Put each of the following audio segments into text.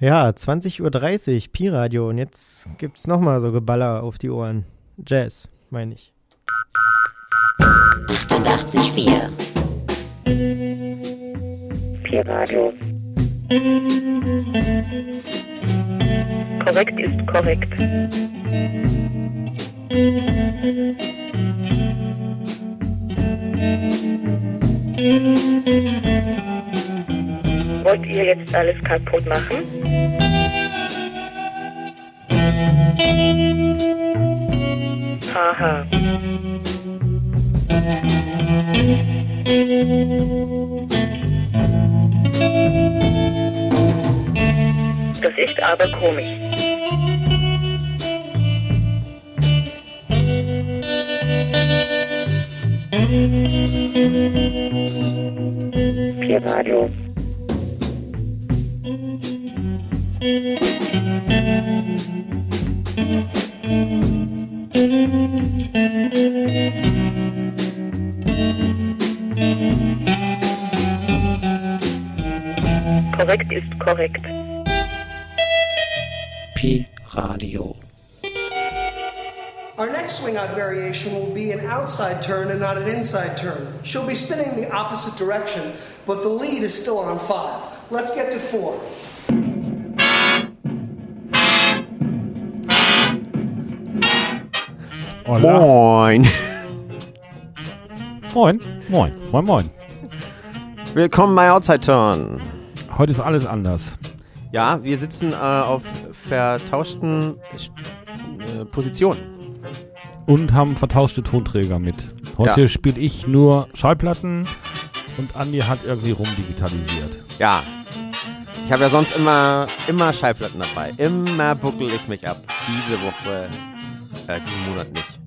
Ja, 20.30 Uhr, Pi-Radio. Und jetzt gibt's nochmal so Geballer auf die Ohren. Jazz, meine ich. 88,4 Pi-Radio. Korrekt ist korrekt. Wollt ihr jetzt alles kaputt machen? Haha. Das ist aber komisch. Pi-Radio. Korrekt ist korrekt. Pi Radio. Our next swing out variation will be an outside turn and not an inside turn. She'll be spinning the opposite direction, but the lead is still on five. Let's get to four. Hola. Moin. Moin. Moin. Moin, moin. Willkommen bei Outside Turn. Heute ist alles anders. Ja, wir sitzen äh, auf vertauschten äh, Positionen. Und haben vertauschte Tonträger mit. Heute Ja. spiele ich nur Schallplatten und Andi hat irgendwie rumdigitalisiert. Ja. Ich habe ja sonst immer, immer Schallplatten dabei. Immer buckel ich mich ab. Diese Woche, äh, diesen Monat nicht.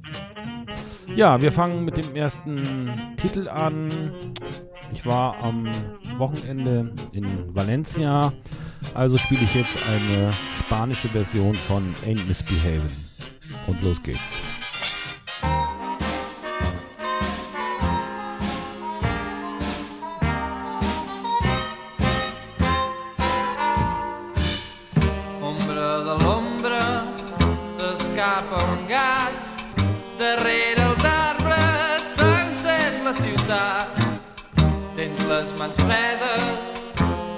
Ja, wir fangen mit dem ersten Titel an. Ich war am Wochenende in Valencia, also spiele ich jetzt eine spanische Version von Ain't Misbehavin'. Und los geht's. Les mans fredes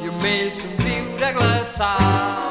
i un vell somriure glaçat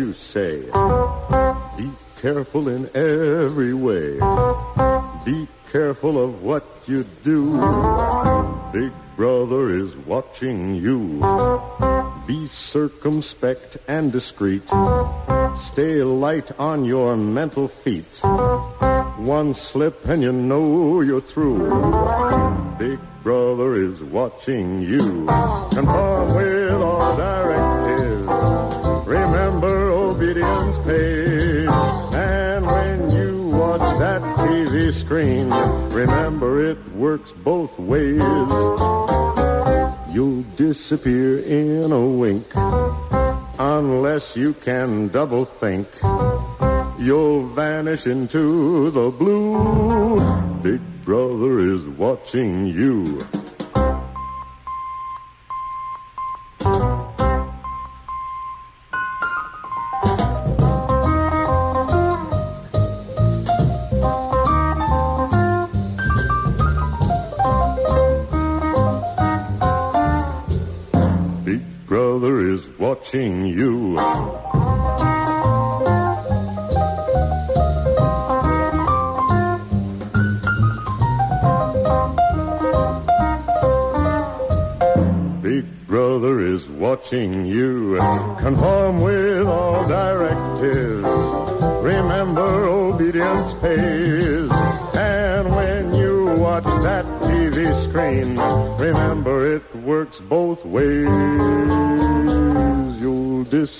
you say. Be careful in every way. Be careful of what you do. Big brother is watching you. Be circumspect and discreet. Stay light on your mental feet. One slip and you know you're through. Big brother is watching you. Conform with all directives. Pays. And when you watch that TV screen, remember it works both ways. You'll disappear in a wink unless you can double think. You'll vanish into the blue. Big brother is watching you.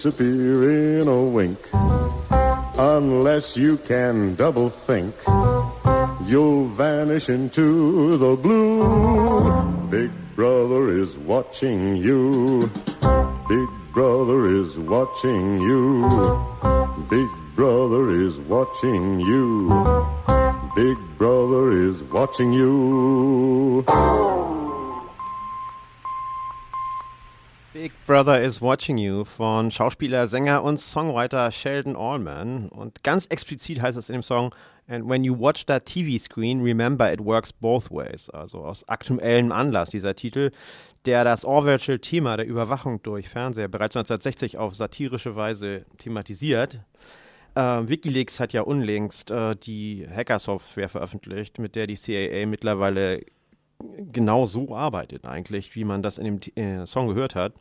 Disappear in a wink. Unless you can double think. You'll vanish into the blue. Big brother is watching you. Big brother is watching you. Big brother is watching you. Big brother is watching you. Big Brother is Watching You von Schauspieler, Sänger und Songwriter Sheldon Allman. Und ganz explizit heißt es in dem Song, And when you watch that TV screen, remember it works both ways. Also aus aktuellem Anlass dieser Titel, der das Orwellsche Thema der Überwachung durch Fernseher bereits 1960 auf satirische Weise thematisiert. Äh, Wikileaks hat ja unlängst äh, die Hacker-Software veröffentlicht, mit der die CIA mittlerweile genau so arbeitet eigentlich, wie man das in dem äh, Song gehört hat.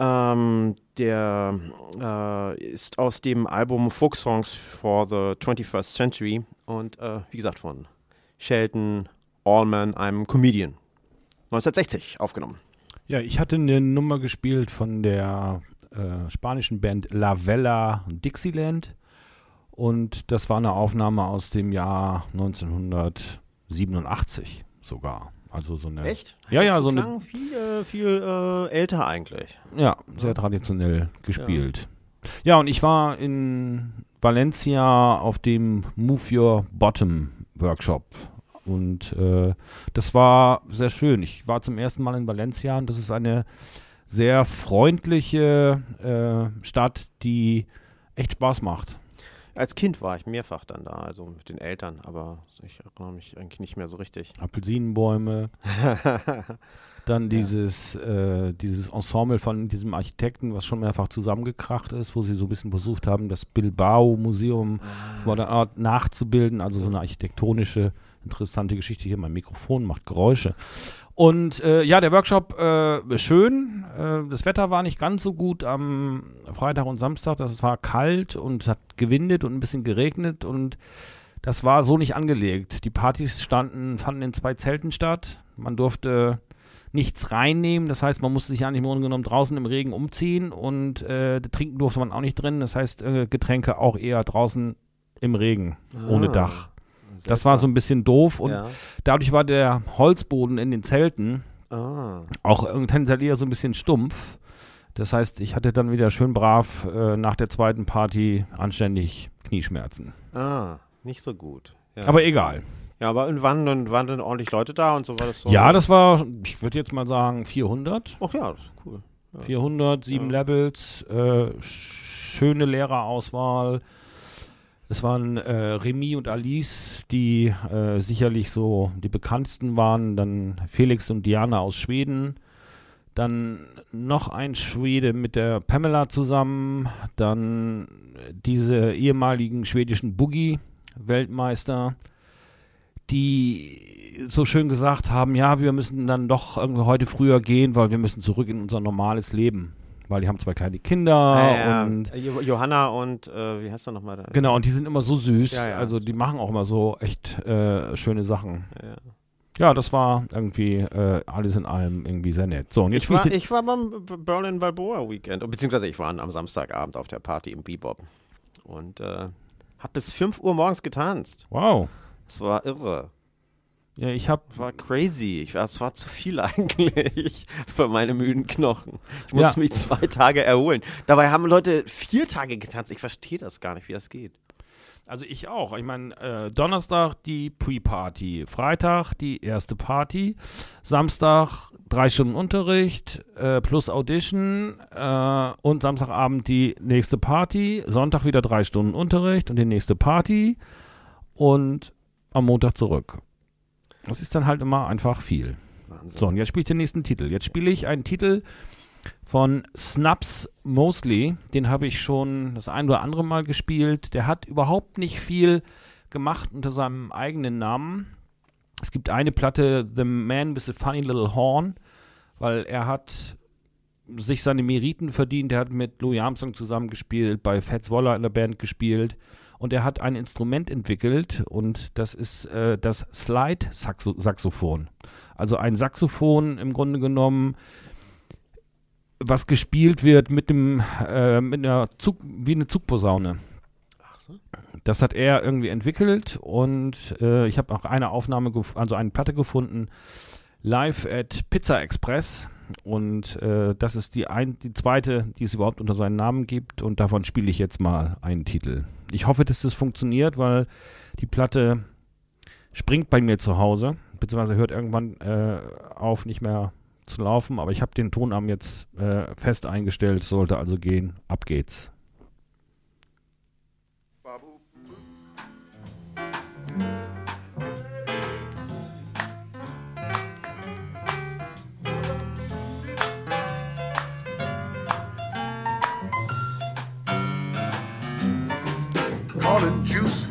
Ähm, der äh, ist aus dem Album Folk Songs for the 21st Century und äh, wie gesagt von Sheldon Allman, einem Comedian. 1960 aufgenommen. Ja, ich hatte eine Nummer gespielt von der äh, spanischen Band La Vella Dixieland und das war eine Aufnahme aus dem Jahr 1987 sogar. Also so eine Ja, ja, Das so eine viel, äh, viel äh, älter eigentlich. Ja, sehr traditionell gespielt. Ja. und ich war in Valencia auf dem Move Your Bottom Workshop. Und äh, das war sehr schön. Ich war zum ersten Mal in Valencia und das ist eine sehr freundliche äh, Stadt, die echt Spaß macht. Als Kind war ich mehrfach dann da, also mit den Eltern, aber ich erinnere mich eigentlich nicht mehr so richtig. Appelsinenbäume, dann dieses, äh, dieses Ensemble von diesem Architekten, was schon mehrfach zusammengekracht ist, wo sie so ein bisschen versucht haben, das Bilbao-Museum vor der Art nachzubilden, also so eine architektonische, interessante Geschichte. Hier mein Mikrofon macht Geräusche. Und äh, ja, der Workshop äh, schön. Äh, das Wetter war nicht ganz so gut am Freitag und Samstag. Das war kalt und hat gewindet und ein bisschen geregnet und das war so nicht angelegt. Die Partys standen, fanden in zwei Zelten statt. Man durfte nichts reinnehmen. Das heißt, man musste sich eigentlich im Grunde genommen draußen im Regen umziehen und äh, trinken durfte man auch nicht drin. Das heißt, äh, Getränke auch eher draußen im Regen, ohne Ah, Dach. Das war so ein bisschen doof und Ja. dadurch war der Holzboden in den Zelten Ah. auch tendenziell eher so ein bisschen stumpf. Das heißt, ich hatte dann wieder schön brav äh, nach der zweiten Party anständig Knieschmerzen. ah, nicht so gut. Ja. Aber egal. Ja, aber und wann, und waren dann ordentlich Leute da und so war das so? Ja, das war, ich würde jetzt mal sagen, 400. Ach ja, cool. 400, sieben Ja. Levels, äh, schöne Lehrerauswahl. Es waren äh, Remy und Alice, die äh, sicherlich so die bekanntesten waren. Dann Felix und Diana aus Schweden. Dann noch ein Schwede mit der Pamela zusammen. Dann diese ehemaligen schwedischen Boogie-Weltmeister, die so schön gesagt haben, ja, wir müssen dann doch irgendwie heute früher gehen, weil wir müssen zurück in unser normales Leben. Weil die haben zwei kleine Kinder Ah, ja. und Jo- Johanna und äh, wie heißt er nochmal da? genau, und die sind immer so süß. Ja, ja. Also die machen auch immer so echt äh, schöne Sachen. Ja. Ja, das war irgendwie äh, alles in allem irgendwie sehr nett. So, und jetzt Ich war, ich war beim Berlin Balboa Weekend, beziehungsweise ich war am Samstagabend auf der Party im Bebop und äh, hab bis 5 Uhr morgens getanzt. Wow. Es war irre. Ja, ich habe Es war crazy. Ich war, es war zu viel eigentlich für meine müden Knochen. Ich musste Ja. mich zwei Tage erholen. Dabei haben Leute vier Tage getanzt. Ich verstehe das gar nicht, wie das geht. Also ich auch. Ich meine, äh, Donnerstag die Pre-Party, Freitag die erste Party, Samstag drei Stunden Unterricht äh, plus Audition äh, und Samstagabend die nächste Party, Sonntag wieder drei Stunden Unterricht und die nächste Party und am Montag zurück. Das ist dann halt immer einfach viel. Wahnsinn. So, und jetzt spiele ich den nächsten Titel. Jetzt spiele ich einen Titel von Snaps Mosley. Den habe ich schon das ein oder andere Mal gespielt. Der hat überhaupt nicht viel gemacht unter seinem eigenen Namen. Es gibt eine Platte, The Man with a Funny Little Horn, weil er hat sich seine Meriten verdient. Er hat mit Louis Armstrong zusammengespielt, bei Fats Waller in der Band gespielt und er hat ein Instrument entwickelt und das ist äh, das Slide-Saxophon. Also ein Saxophon im Grunde genommen, was gespielt wird mit dem äh, mit einer Zug wie eine Zugposaune. Ach so. Das hat er irgendwie entwickelt und äh, ich habe auch eine Aufnahme, also eine Platte gefunden, live at Pizza Express. Und äh, das ist die, ein, die zweite, die es überhaupt unter seinen Namen gibt. Und davon spiele ich jetzt mal einen Titel. Ich hoffe, dass das funktioniert, weil die Platte springt bei mir zu Hause, beziehungsweise hört irgendwann äh, auf, nicht mehr zu laufen. Aber ich habe den Tonarm jetzt äh, fest eingestellt, sollte also gehen. Ab geht's. Calling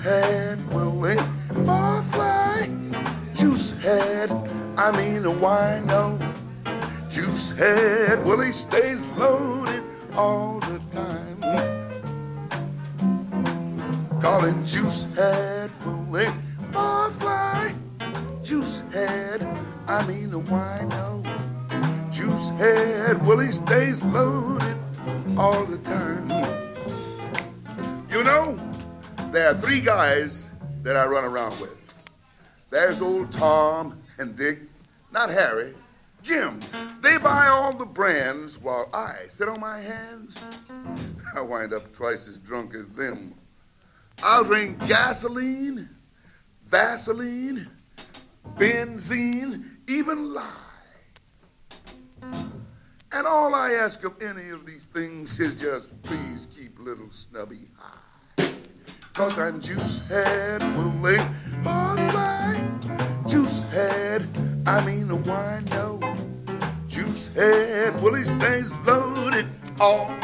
Head Willie Barfly. Juice Head, I mean a wino. Juice Head Willie stays loaded all the time. Calling Juice Head Willie Barfly. Juice Head, I mean a wino. Juice Head Willie stays loaded all the time. You know, there are three guys that I run around with. There's old Tom and Dick, not Harry, Jim. They buy all the brands while I sit on my hands. I wind up twice as drunk as them. I'll drink gasoline, Vaseline, benzene, even lye. And all I ask of any of these things is just please keep little Snubby high. Cause I'm juice head, Willie Barfly. Juice head, I mean a wine, no. Juice head, Willie stays loaded all.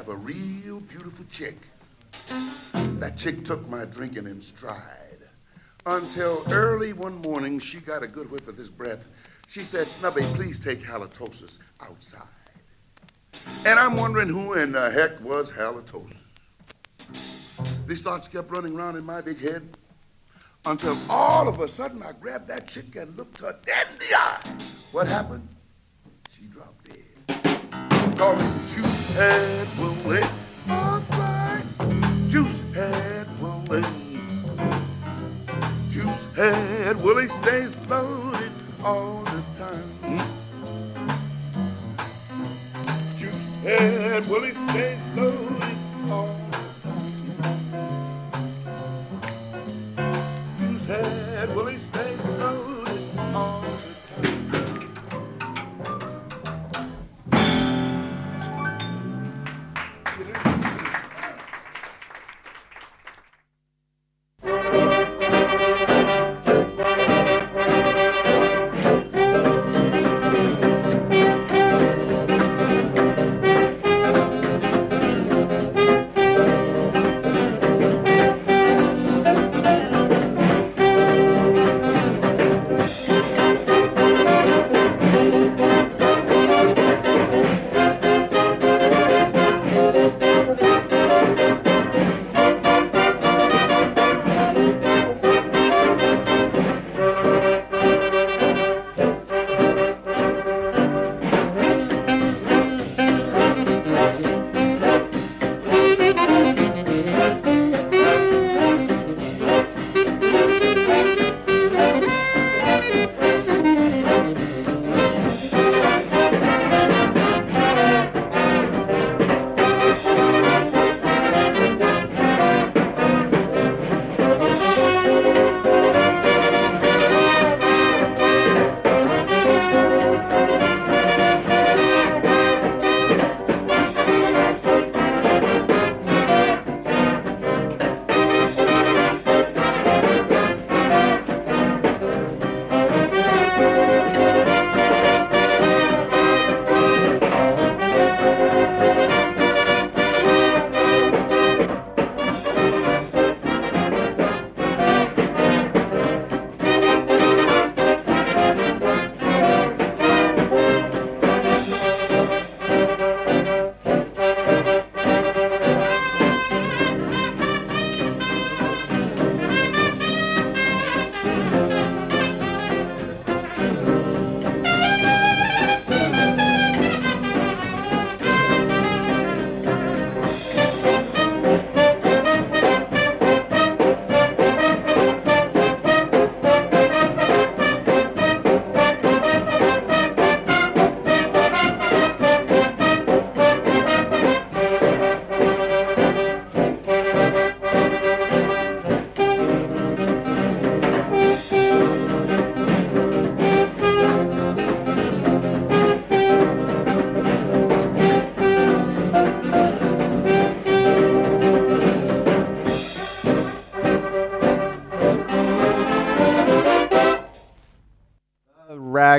Have a real beautiful chick. That chick took my drinking in stride. Until early one morning, she got a good whiff of this breath. She said, Snubby, please take halitosis outside. And I'm wondering who in the heck was halitosis. These thoughts kept running around in my big head until all of a sudden I grabbed that chick and looked her dead in the eye. What happened? She dropped dead. Call me Head. All right. Juice Head Willie. Juice Head Willie stays loaded all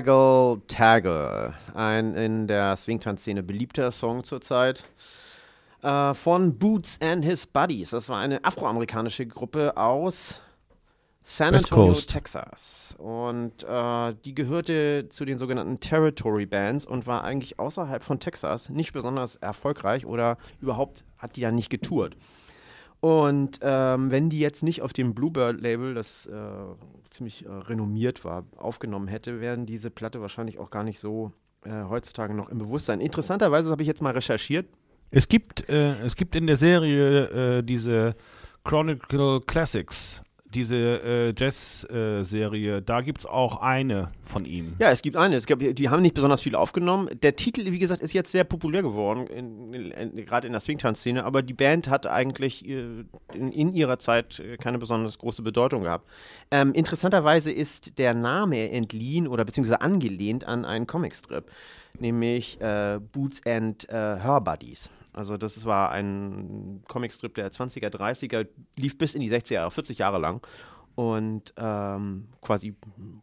Raggle Taggle, ein in der Swingtanz-Szene beliebter Song zurzeit. Äh, von Boots and His Buddies. Das war eine afroamerikanische Gruppe aus San Antonio. Texas. Und äh, die gehörte zu den sogenannten Territory Bands und war eigentlich außerhalb von Texas nicht besonders erfolgreich oder überhaupt hat die ja nicht getourt. Und ähm, wenn die jetzt nicht auf dem Bluebird-Label, das äh, ziemlich äh, renommiert war, aufgenommen hätte, wären diese Platte wahrscheinlich auch gar nicht so äh, heutzutage noch im Bewusstsein. Interessanterweise habe ich jetzt mal recherchiert. Es gibt, äh, es gibt in der Serie äh, diese Chronicle Classics, diese äh, Jazz-Serie, da gibt es auch eine von ihm. Ja, es gibt eine. Es gab, die haben nicht besonders viel aufgenommen. Der Titel, wie gesagt, ist jetzt sehr populär geworden, gerade in der Swingtanz-Szene, aber die Band hat eigentlich äh, in, in ihrer Zeit äh, keine besonders große Bedeutung gehabt. Ähm, interessanterweise ist der Name entliehen oder beziehungsweise angelehnt an einen Comicstrip, nämlich äh, Boots and äh, Her Buddies. Also das war ein Comicstrip der 20er, 30er, lief bis in die 60er Jahre, 40 Jahre lang und ähm, quasi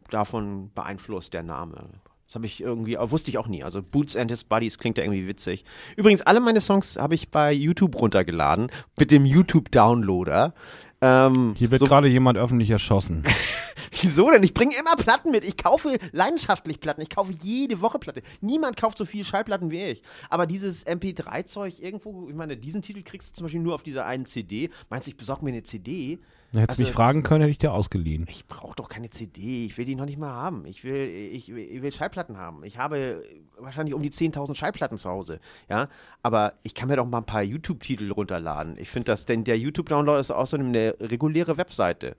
davon beeinflusst der Name. Das habe ich irgendwie, äh, wusste ich auch nie. Also Boots and His Buddies klingt ja irgendwie witzig. Übrigens, alle meine Songs habe ich bei YouTube runtergeladen mit dem YouTube-Downloader. Ähm, Hier wird so- gerade jemand öffentlich erschossen. Wieso denn? Ich bringe immer Platten mit. Ich kaufe leidenschaftlich Platten. Ich kaufe jede Woche Platte. Niemand kauft so viel Schallplatten wie ich. Aber dieses MP3-Zeug irgendwo, ich meine, diesen Titel kriegst du zum Beispiel nur auf dieser einen CD. Meinst du, ich besorge mir eine CD? Hättest Also, mich fragen können, hätte ich dir ausgeliehen. Ich brauche doch keine CD. Ich will die noch nicht mal haben. Ich will, ich, ich will Schallplatten haben. Ich habe wahrscheinlich um die 10.000 Schallplatten zu Hause. Ja, aber ich kann mir doch mal ein paar YouTube-Titel runterladen. Ich finde das, denn der YouTube-Download ist außerdem eine reguläre Webseite.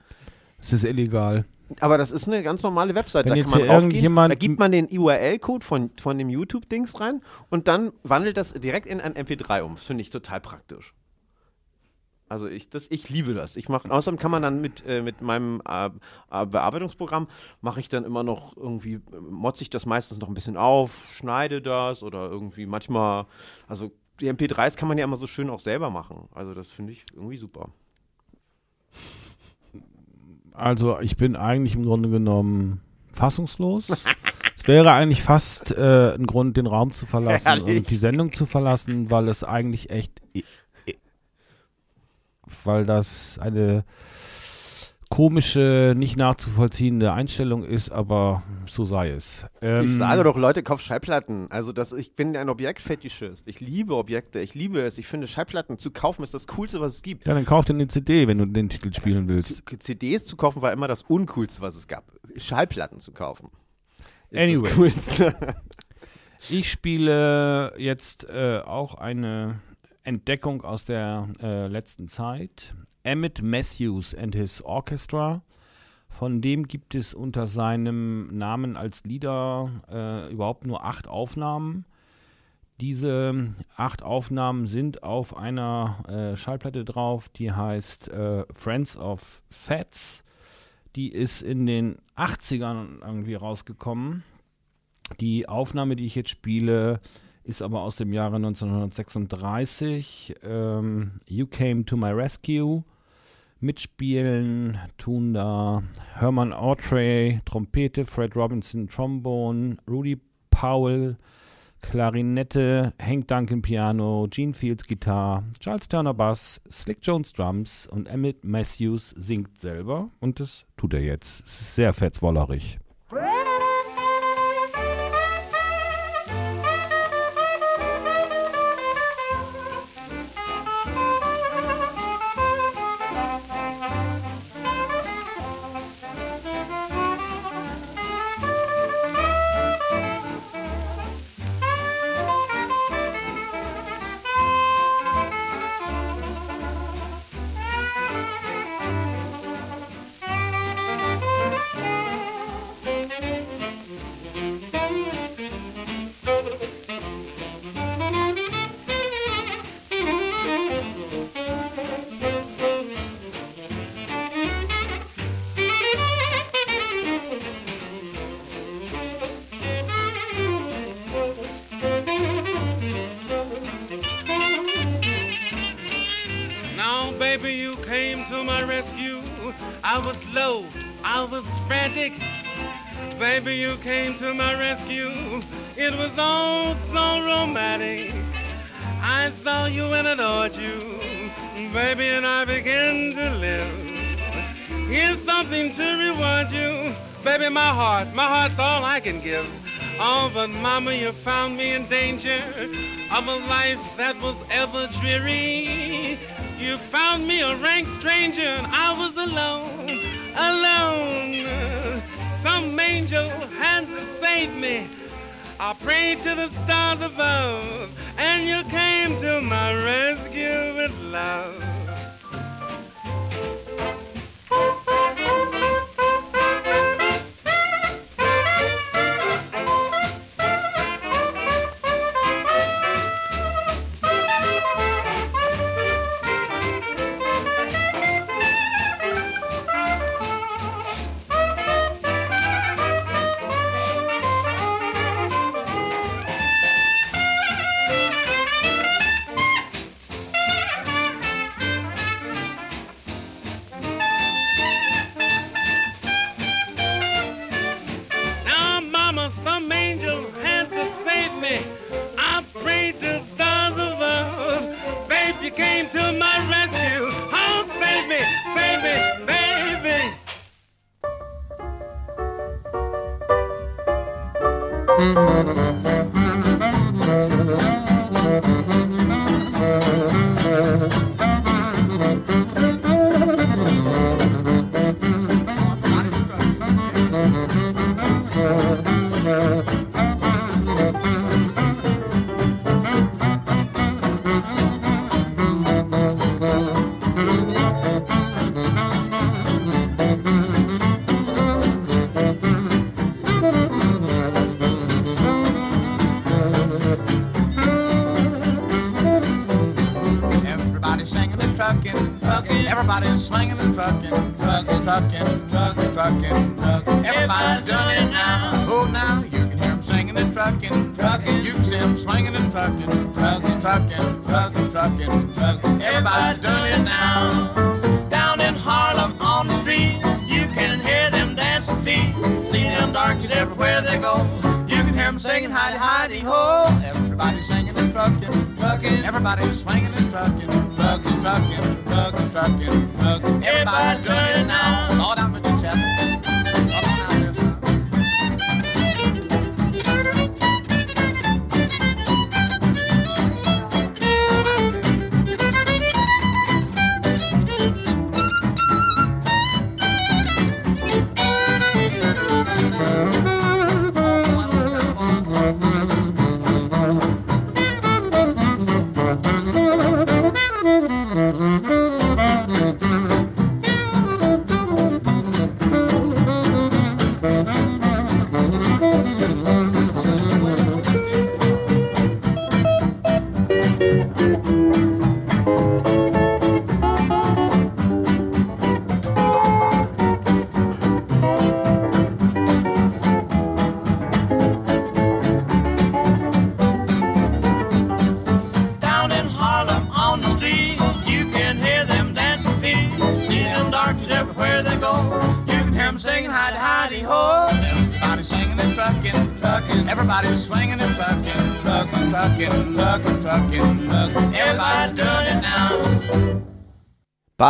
Es ist illegal. Aber das ist eine ganz normale Website. Wenn da kann man irgendjemand- da gibt man den URL-Code von, von dem YouTube-Dings rein und dann wandelt das direkt in ein MP3 um. Das finde ich total praktisch. Also ich, das, ich liebe das. Ich mache, außerdem kann man dann mit, äh, mit meinem äh, äh, Bearbeitungsprogramm mache ich dann immer noch irgendwie, motze ich das meistens noch ein bisschen auf, schneide das oder irgendwie manchmal, also die MP3s kann man ja immer so schön auch selber machen. Also das finde ich irgendwie super. Also ich bin eigentlich im Grunde genommen fassungslos. es wäre eigentlich fast äh, ein Grund, den Raum zu verlassen Herrlich. und die Sendung zu verlassen, weil es eigentlich echt, weil das eine komische, nicht nachzuvollziehende Einstellung ist, aber so sei es. Ähm, Ich sage doch, Leute, kauft Schallplatten. Also das, ich bin ein Objektfetischist. Ich liebe Objekte. Ich liebe es. Ich finde, Schallplatten zu kaufen ist das Coolste, was es gibt. Ja, dann kauf dir eine CD, wenn du den Titel spielen willst. Zu- CDs zu kaufen war immer das Uncoolste, was es gab. Schallplatten zu kaufen. Ist Anyway. Das Coolste. Ich spiele jetzt äh, auch eine Entdeckung aus der äh, letzten Zeit. Emmett Matthews and His Orchestra. Von dem gibt es unter seinem Namen als Lieder äh, überhaupt nur acht Aufnahmen. Diese acht Aufnahmen sind auf einer äh, Schallplatte drauf, die heißt äh, Friends of Fats. Die ist in den 80ern irgendwie rausgekommen. Die Aufnahme, die ich jetzt spiele, ist aber aus dem Jahre 1936. Ähm, you Came to My Rescue. Mitspielen tun da Herman Autry, Trompete, Fred Robinson, Trombone, Rudy Powell, Klarinette, Hank Duncan Piano, Gene Fields Gitarre, Charles Turner Bass, Slick Jones Drums und Emmett Matthews singt selber und das tut er jetzt. Es ist sehr fetzwollerig. Came to my rescue. It was all so romantic. I saw you and adored you, baby, and I began to live. Here's something to reward you, baby. My heart, my heart's all I can give. Oh, but mama, you found me in danger of a life that was ever dreary. You found me a rank stranger, and I was alone, alone. Me. I prayed to the stars above, and you came to my rescue with love.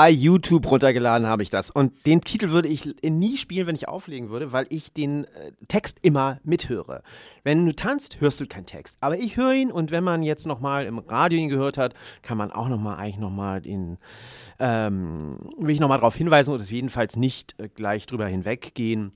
Bei YouTube runtergeladen habe ich das. Und den Titel würde ich nie spielen, wenn ich auflegen würde, weil ich den äh, Text immer mithöre. Wenn du tanzt, hörst du keinen Text. Aber ich höre ihn und wenn man jetzt nochmal im Radio ihn gehört hat, kann man auch nochmal eigentlich nochmal den, ähm, will ich nochmal darauf hinweisen oder jedenfalls nicht äh, gleich drüber hinweggehen.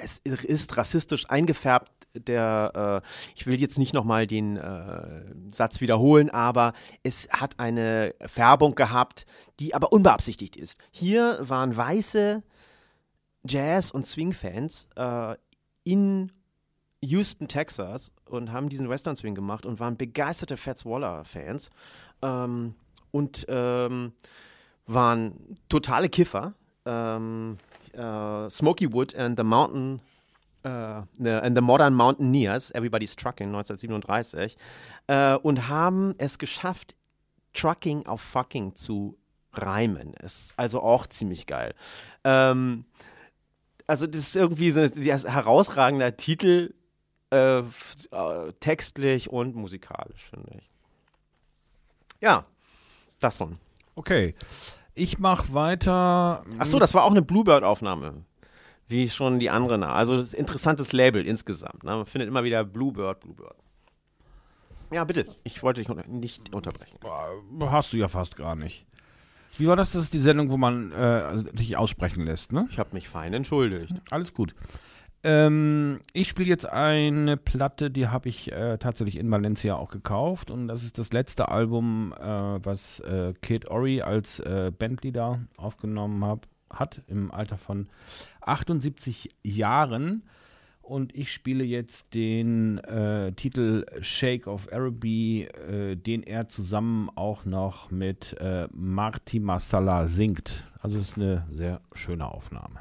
Es ist rassistisch eingefärbt. Der, äh, ich will jetzt nicht nochmal den äh, Satz wiederholen, aber es hat eine Färbung gehabt, die aber unbeabsichtigt ist. Hier waren weiße Jazz- und Swing-Fans äh, in Houston, Texas und haben diesen Western Swing gemacht und waren begeisterte Fats Waller-Fans ähm, und ähm, waren totale Kiffer. Ähm, äh, Smoky Wood and the Mountain ne, and the Modern Mountaineers, Everybody's Trucking 1937, äh, und haben es geschafft, Trucking auf Fucking zu reimen. Ist also auch ziemlich geil. Ähm, also das ist irgendwie so ein herausragender Titel, äh, äh, textlich und musikalisch, finde ich. Ja, das so. Okay. Ich mache weiter. Ach so, das war auch eine Bluebird-Aufnahme. Wie schon die anderen. Also das ist ein interessantes Label insgesamt. Ne? Man findet immer wieder Bluebird, Bluebird. Ja, bitte. Ich wollte dich nicht unterbrechen. Hast du ja fast gar nicht. Wie war das? Das ist die Sendung, wo man äh, sich aussprechen lässt, ne? Ich habe mich fein entschuldigt. Alles gut. Ähm, ich spiele jetzt eine Platte, die habe ich äh, tatsächlich in Valencia auch gekauft und das ist das letzte Album, äh, was äh, Kid Ory als äh, Bandleader aufgenommen hab, hat im Alter von 78 Jahren und ich spiele jetzt den äh, Titel Shake of Araby, äh, den er zusammen auch noch mit äh, Marty Masala singt. Also ist eine sehr schöne Aufnahme.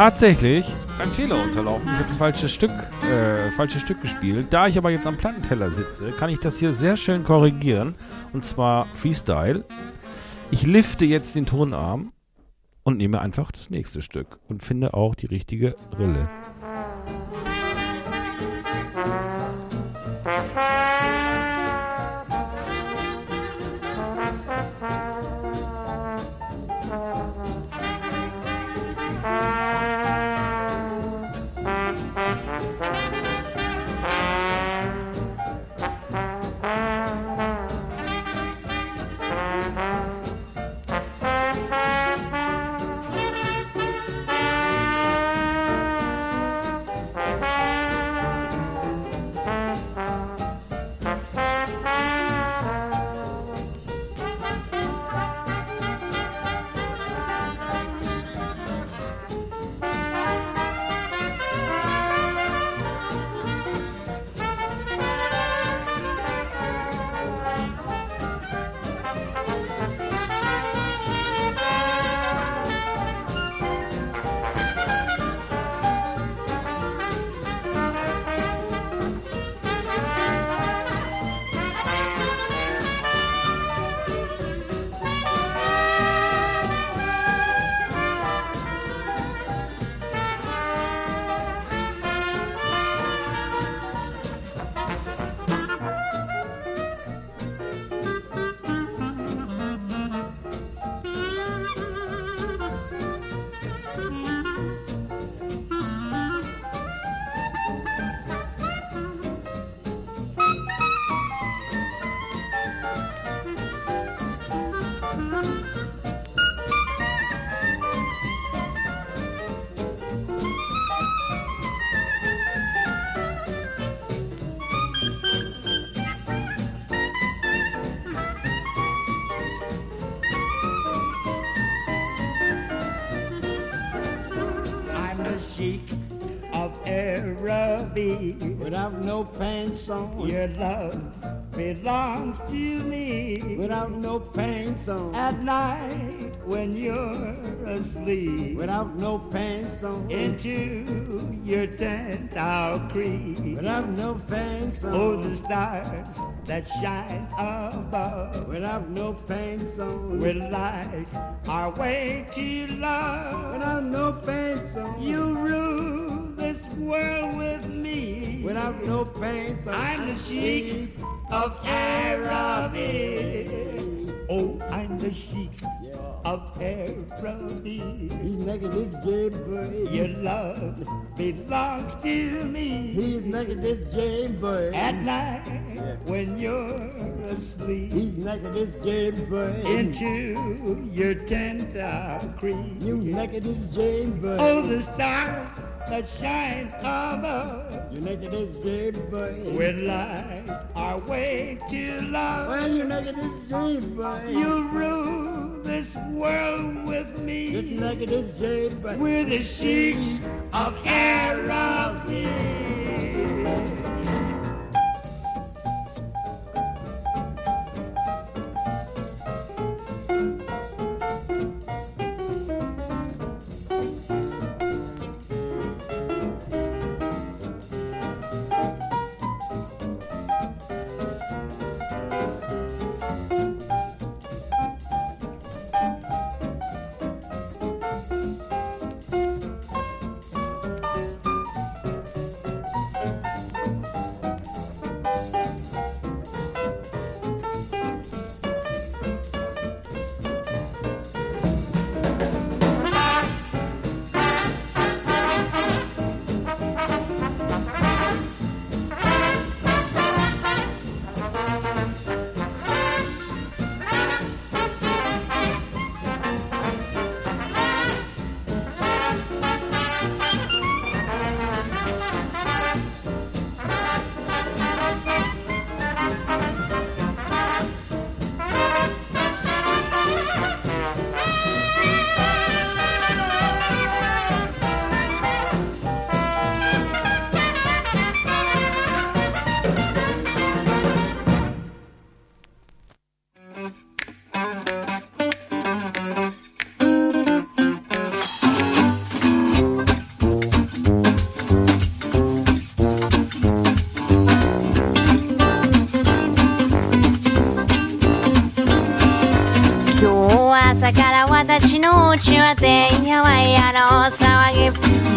Tatsächlich ein Fehler unterlaufen. Ich habe das falsche Stück, äh, falsche Stück gespielt. Da ich aber jetzt am Plattenteller sitze, kann ich das hier sehr schön korrigieren. Und zwar Freestyle. Ich lifte jetzt den Tonarm und nehme einfach das nächste Stück und finde auch die richtige Rille. Without no pants on, your love belongs to me. Without no pants on, at night when you're asleep. Without no pants on, into your tent I'll creep. Without no pants on, oh the stars that shine above. Without no pants on, we'll light our way to love. Without no pants on, you rule this world with me. Without no on, I'm the sheik of Araby. Oh. oh, I'm the sheik of Araby. He's naked as jailbird. Your love belongs to me. He's naked as jailbird. At night when you're asleep. He's naked as jailbird. Into your tent I'll creep. You naked as jailbird. Oh, the stars the shine of a You look at this good boy. With light our way to love. Well you look at this boy. You rule this world with me. Just look at this We're the sheiks of Arabic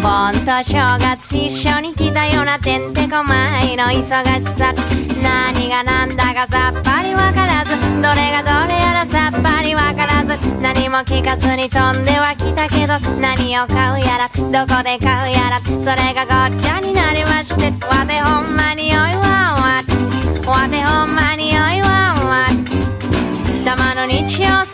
盆と正月一緒に来たようなてんてこまいの忙しさ何が何だかさっぱりわからずどれがどれやらさっぱりわからず何も聞かずに飛んでは来たけど何を買うやらどこで買うやらそれがごっちゃになりましてわてほんまにおいわんわわてほんまにおいわんわたまの日曜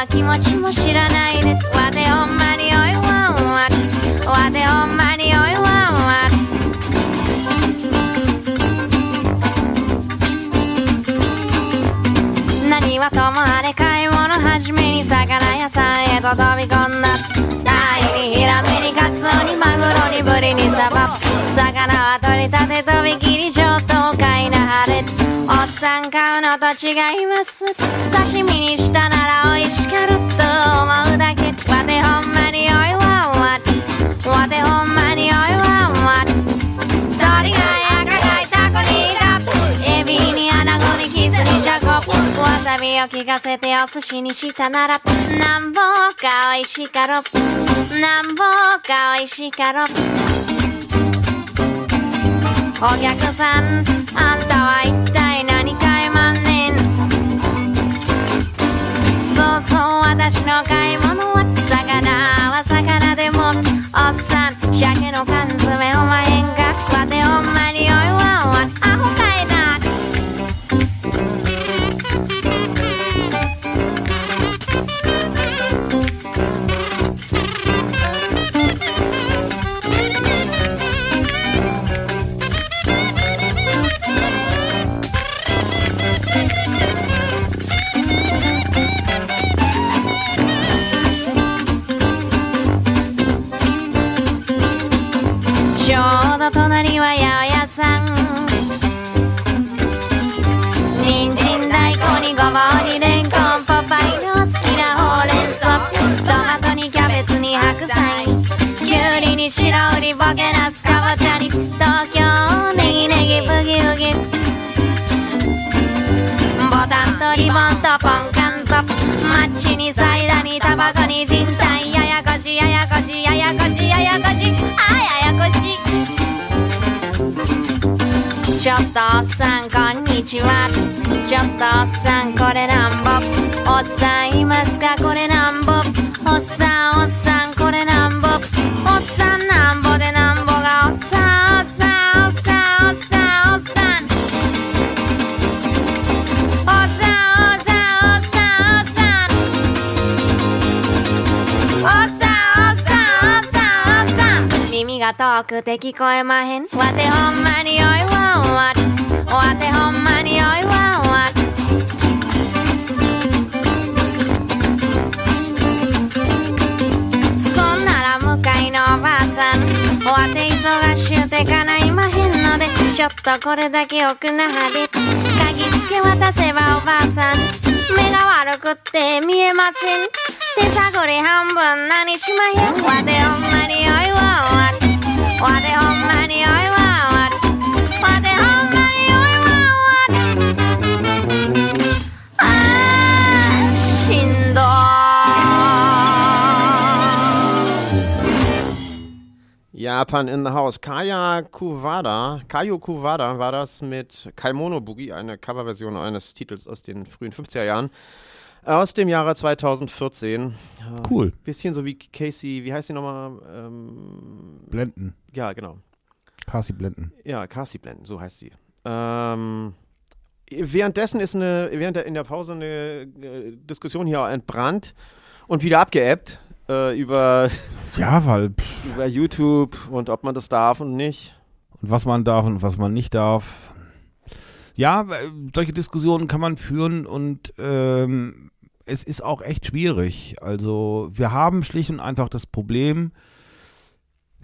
の気持ちも知らないでわてほんまにおいわんわわてほんまにおいわんわ何はともあれ買い物始めに魚屋さんへと飛び込んだ。タイにヒラメにカツオにマグロにブリにサバ。魚は取り立てとびきりちさん買うのと違います。刺身にしたなら美味しかると思うだけ。わてほんまにおいわんわ。わてほんまにおいわんわ。鳥がやかがいタコにガエビにアナゴにキスにシャコわさびを効かせてお寿司にしたなら。なんぼかおいしかろ。なんぼかおいしかろ。お客さんあんたは一体そう私の買い物は魚は魚でも。おっさん鮭の缶詰おまへんがわてほんまにおいはとおっさんこんにちは。ちょっとおっさんこれなんぼ。おっさんいますか？これなんぼ。おっさんおっさんこれなんぼ。おっさんなんぼでなんぼが。おっさんおっさんおっさんおっさんおっさん。おっさんおっさんおっさんおっさん。おっさんおっさんおっさん。おっさん耳が遠くて聞こえまへん。わてほんまにおいわんわわてほんまにおいわんわ。そんなら向かいのおばあさんおわて忙しゅうてかないまへんのでちょっとこれだけ奥なはれ鍵付け渡せばおばあさん目が悪くって見えません。手探り半分何しまへん。わてほんまにおいわんわ。わてほんまにおいわん Japan in the House. Kaya Kuwada, Kayo Kuwada war das mit Kaimono Boogie, eine Coverversion eines Titels aus den frühen 50er Jahren. Aus dem Jahre 2014. Cool. Bisschen so wie Casey, wie heißt die nochmal? Ähm, Blenden. ja, genau. Kasi Blenden. Ja, Casey Blenden, so heißt sie. Ähm, währenddessen ist eine, während der, in der Pause eine äh, Diskussion hier entbrannt und wieder abgeebbt äh, über, Ja, weil. Pff, über YouTube und ob man das darf und nicht. und was man darf und was man nicht darf. Ja, äh, solche Diskussionen kann man führen und ähm, es ist auch echt schwierig. Also wir haben schlicht und einfach das Problem,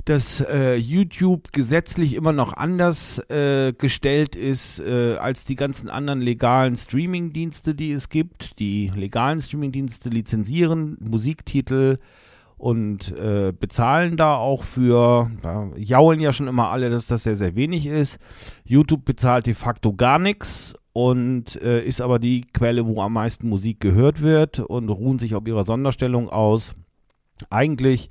dass äh, YouTube gesetzlich immer noch anders äh, gestellt ist äh, als die ganzen anderen legalen Streaming-Dienste, die es gibt. Die legalen Streaming-Dienste lizenzieren Musiktitel und äh, bezahlen da auch für, da jaulen ja schon immer alle, dass das sehr, sehr wenig ist. YouTube bezahlt de facto gar nichts und äh, ist aber die Quelle, wo am meisten Musik gehört wird und ruhen sich auf ihrer Sonderstellung aus. Eigentlich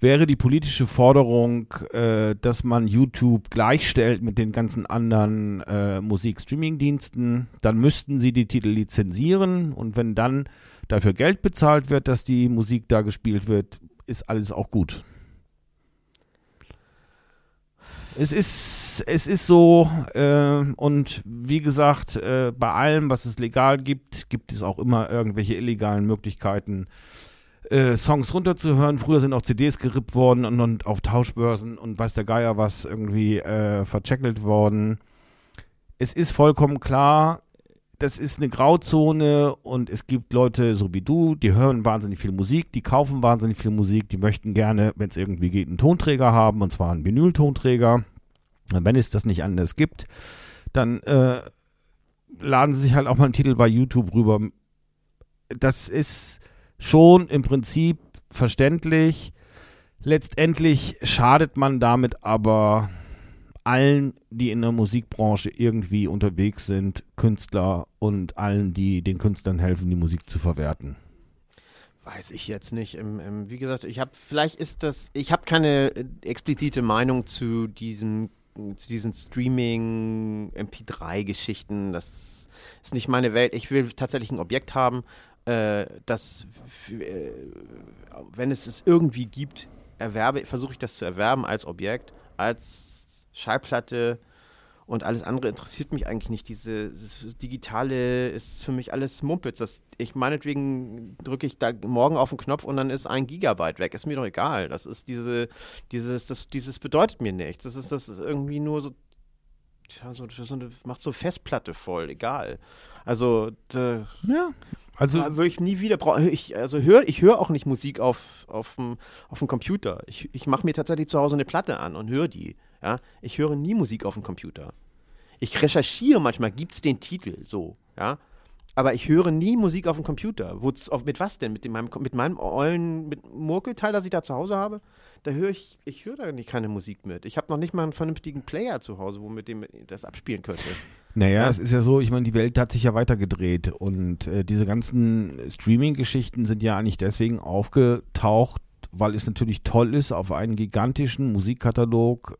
wäre die politische Forderung, äh, dass man YouTube gleichstellt mit den ganzen anderen äh, Musikstreaming-Diensten. Dann müssten sie die Titel lizenzieren und wenn dann dafür Geld bezahlt wird, dass die Musik da gespielt wird, ist alles auch gut. Es ist, es ist so, äh, und wie gesagt, äh, bei allem, was es legal gibt, gibt es auch immer irgendwelche illegalen Möglichkeiten, äh, Songs runterzuhören. Früher sind auch CDs gerippt worden und, und auf Tauschbörsen und weiß der Geier was irgendwie äh, vercheckelt worden. Es ist vollkommen klar, das ist eine Grauzone und es gibt Leute so wie du, die hören wahnsinnig viel Musik, die kaufen wahnsinnig viel Musik, die möchten gerne, wenn es irgendwie geht, einen Tonträger haben und zwar einen Vinyltonträger. Wenn es das nicht anders gibt, dann äh, laden sie sich halt auch mal einen Titel bei YouTube rüber. Das ist schon im Prinzip verständlich. Letztendlich schadet man damit aber allen, die in der Musikbranche irgendwie unterwegs sind, Künstler und allen, die den Künstlern helfen, die Musik zu verwerten. Weiß ich jetzt nicht. Ähm, ähm, wie gesagt, ich habe vielleicht ist das, ich habe keine äh, explizite Meinung zu diesem zu diesen Streaming MP3-Geschichten. Das ist nicht meine Welt. Ich will tatsächlich ein Objekt haben, äh, das, äh, wenn es es irgendwie gibt, erwerbe, versuche ich das zu erwerben als Objekt, als Schallplatte und alles andere interessiert mich eigentlich nicht. Diese Digitale ist für mich alles Mumpitz. Das, ich meinetwegen drücke ich da morgen auf den Knopf und dann ist ein Gigabyte weg. Ist mir doch egal. Das ist diese, dieses, das, dieses bedeutet mir nichts. Das ist, das ist irgendwie nur so, ja, so, so eine, macht so Festplatte voll, egal. Also, ja. Also würde ich nie wieder brauchen. Ich, also höre, ich höre auch nicht Musik auf, auf, dem, auf dem Computer. Ich, ich mache mir tatsächlich zu Hause eine Platte an und höre die. Ja? Ich höre nie Musik auf dem Computer. Ich recherchiere manchmal, gibt es den Titel so, ja. Aber ich höre nie Musik auf dem Computer. Auf, mit was denn? Mit, dem, meinem, mit meinem ollen mit Murkelteil, das ich da zu Hause habe? Da höre ich, ich höre da nicht keine Musik mit. Ich habe noch nicht mal einen vernünftigen Player zu Hause, womit dem das abspielen könnte. Naja, es ist ja so, ich meine, die Welt hat sich ja weitergedreht und äh, diese ganzen Streaming-Geschichten sind ja eigentlich deswegen aufgetaucht, weil es natürlich toll ist, auf einen gigantischen Musikkatalog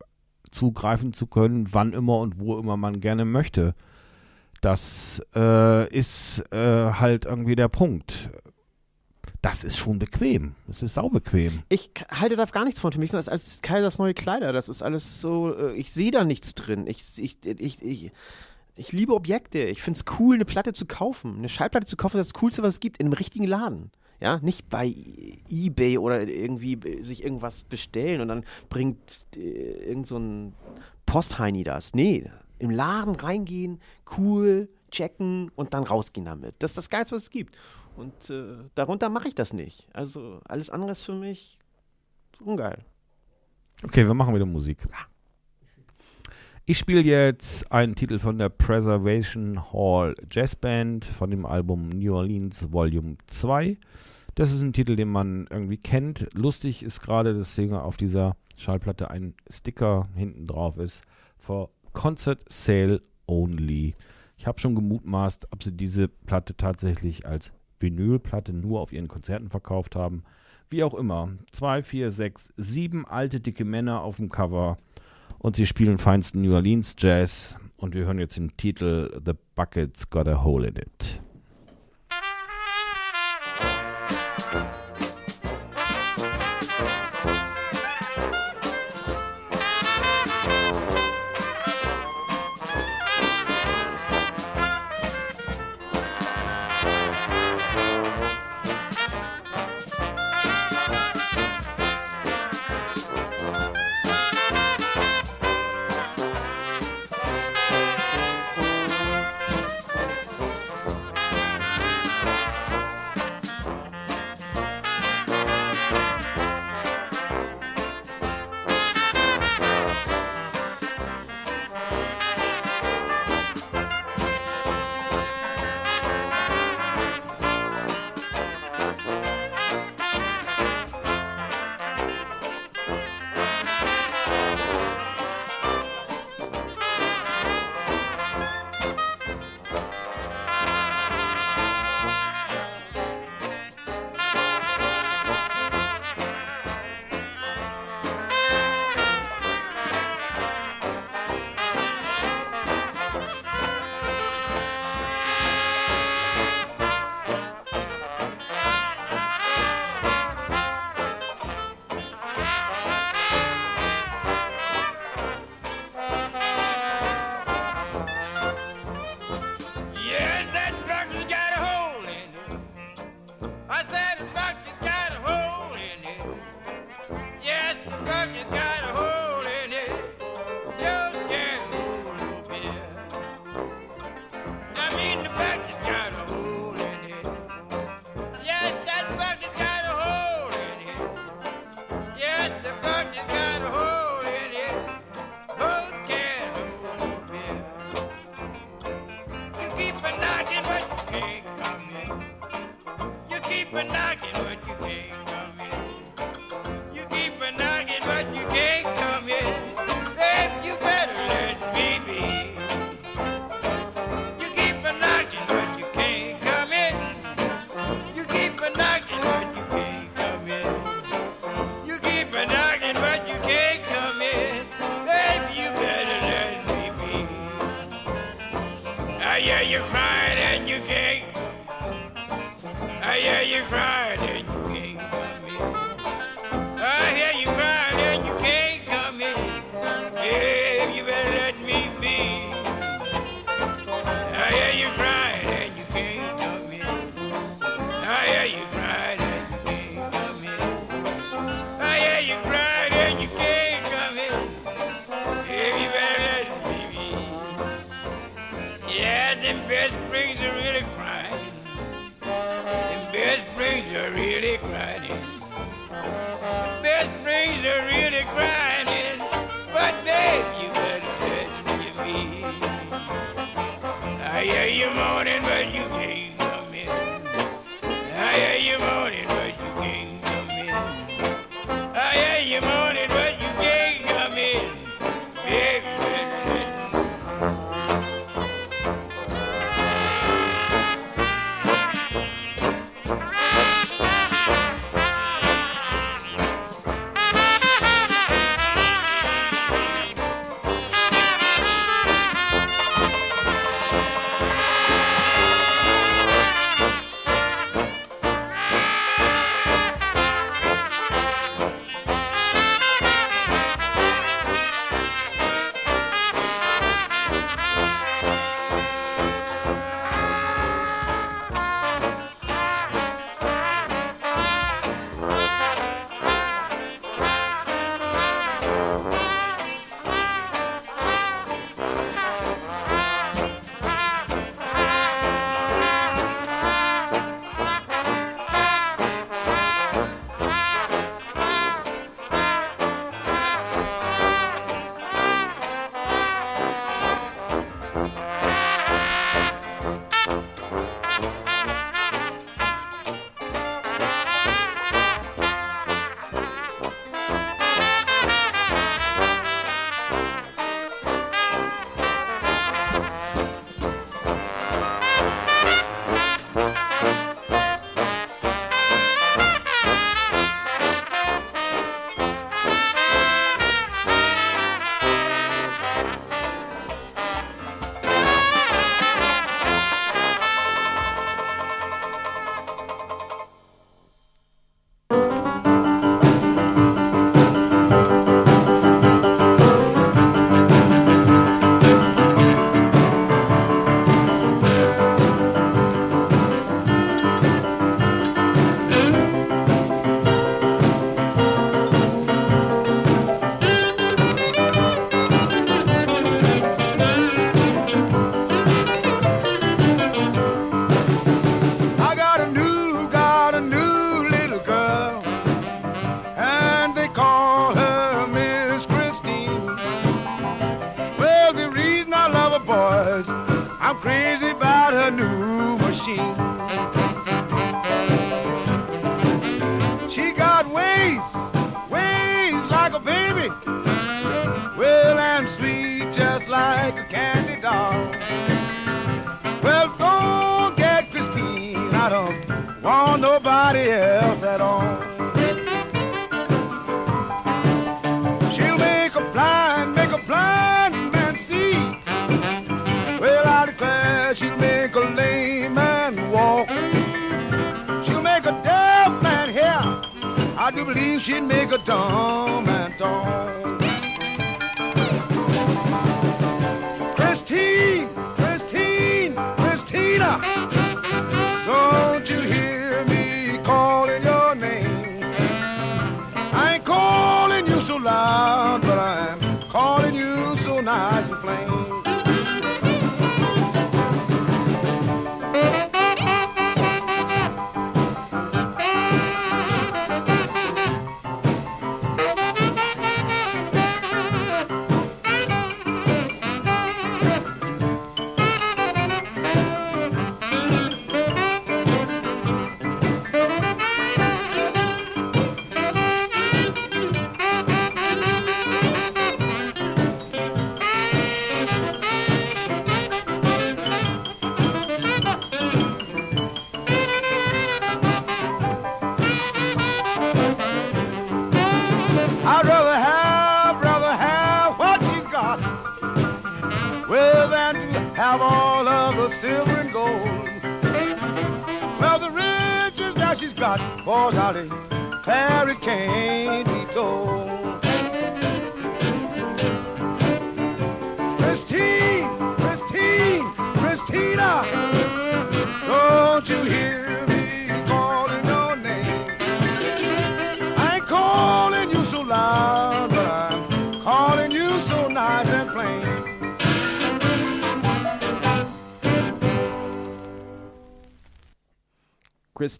zugreifen zu können, wann immer und wo immer man gerne möchte. Das äh, ist äh, halt irgendwie der Punkt. Das ist schon bequem. Das ist saubequem. Ich halte da gar nichts von. Für mich das alles Kaisers neue Kleider. Das ist alles so, äh, ich sehe da nichts drin. Ich, ich, ich, ich, ich liebe Objekte. Ich finde es cool, eine Platte zu kaufen. Eine Schallplatte zu kaufen, das ist das Coolste, was es gibt, in einem richtigen Laden. Ja, nicht bei eBay oder irgendwie sich irgendwas bestellen und dann bringt äh, irgend so ein Postheini das. Nee, im Laden reingehen, cool, checken und dann rausgehen damit. Das ist das Geilste, was es gibt. Und äh, darunter mache ich das nicht. Also alles andere ist für mich ungeil. Okay, wir machen wieder Musik. Ich spiele jetzt einen Titel von der Preservation Hall Jazz Band von dem Album New Orleans Volume 2. Das ist ein Titel, den man irgendwie kennt. Lustig ist gerade, dass auf dieser Schallplatte ein Sticker hinten drauf ist. For Concert Sale Only. Ich habe schon gemutmaßt, ob sie diese Platte tatsächlich als Vinylplatte nur auf ihren Konzerten verkauft haben. Wie auch immer. Zwei, vier, sechs, sieben alte, dicke Männer auf dem Cover. Und sie spielen feinsten New Orleans Jazz. Und wir hören jetzt den Titel The Bucket's Got a Hole in It.